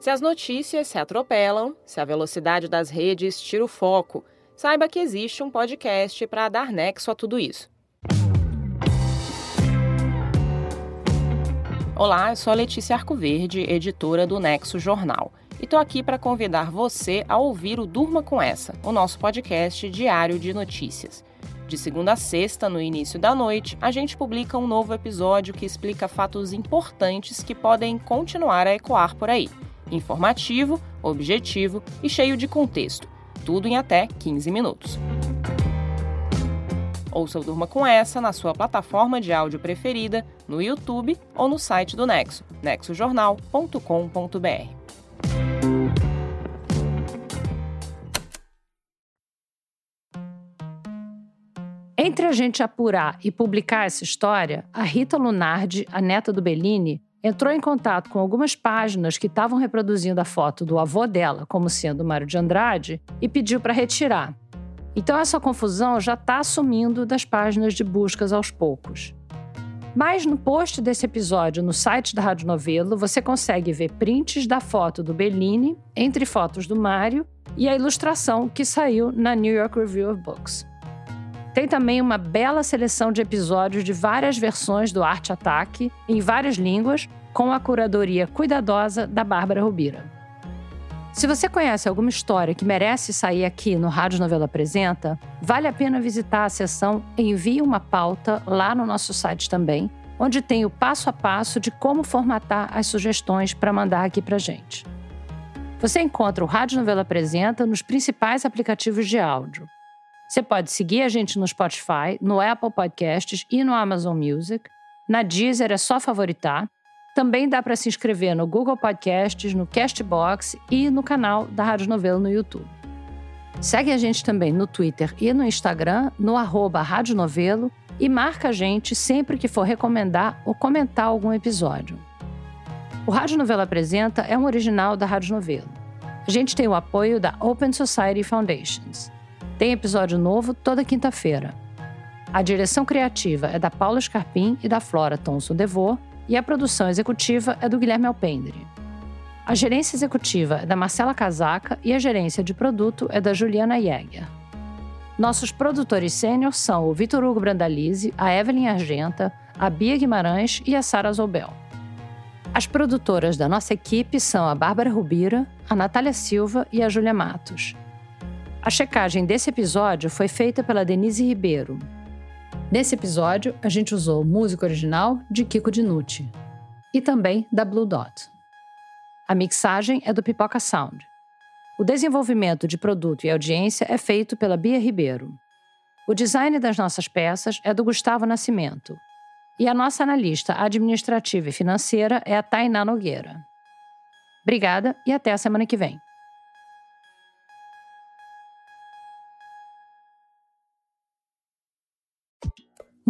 Se as notícias se atropelam, se a velocidade das redes tira o foco, saiba que existe um podcast para dar nexo a tudo isso. Olá, eu sou a Letícia Arcoverde, editora do Nexo Jornal e estou aqui para convidar você a ouvir o Durma com Essa, o nosso podcast diário de notícias. De segunda a sexta, no início da noite, a gente publica um novo episódio que explica fatos importantes que podem continuar a ecoar por aí. Informativo, objetivo e cheio de contexto. Tudo em até 15 minutos. Ouça o Durma com Essa na sua plataforma de áudio preferida, no YouTube ou no site do Nexo, nexojornal.com.br. Entre a gente apurar e publicar essa história, a Rita Lunardi, a neta do Bellini, entrou em contato com algumas páginas que estavam reproduzindo a foto do avô dela como sendo Mário de Andrade e pediu para retirar. Então essa confusão já está assumindo das páginas de buscas aos poucos. Mas no post desse episódio no site da Rádio Novelo, você consegue ver prints da foto do Bellini, entre fotos do Mário, e a ilustração que saiu na New York Review of Books. Tem também uma bela seleção de episódios de várias versões do Arte Ataque, em várias línguas, com a curadoria cuidadosa da Bárbara Rubira. Se você conhece alguma história que merece sair aqui no Rádio Novela Apresenta, vale a pena visitar a seção Envie uma pauta lá no nosso site também, onde tem o passo a passo de como formatar as sugestões para mandar aqui para gente. Você encontra o Rádio Novela Apresenta nos principais aplicativos de áudio. Você pode seguir a gente no Spotify, no Apple Podcasts e no Amazon Music. Na Deezer é só favoritar. Também dá para se inscrever no Google Podcasts, no Castbox e no canal da Rádio Novelo no YouTube. Segue a gente também no Twitter e no Instagram, no arroba Rádio Novelo, e marca a gente sempre que for recomendar ou comentar algum episódio. O Rádio Novelo Apresenta é um original da Rádio Novelo. A gente tem o apoio da Open Society Foundations. Tem episódio novo toda quinta-feira. A direção criativa é da Paula Scarpim e da Flora Thomson Devô, e a produção executiva é do Guilherme Alpendre. A gerência executiva é da Marcela Casaca e a gerência de produto é da Juliana Jäger. Nossos produtores sênior são o Vitor Hugo Brandalize, a Evelyn Argenta, a Bia Guimarães e a Sara Zobel. As produtoras da nossa equipe são a Bárbara Rubira, a Natália Silva e a Júlia Matos. A checagem desse episódio foi feita pela Denise Ribeiro. Nesse episódio, a gente usou música original de Kiko Dinucci e também da Blue Dot. A mixagem é do Pipoca Sound. O desenvolvimento de produto e audiência é feito pela Bia Ribeiro. O design das nossas peças é do Gustavo Nascimento. E a nossa analista administrativa e financeira é a Tainá Nogueira. Obrigada e até a semana que vem.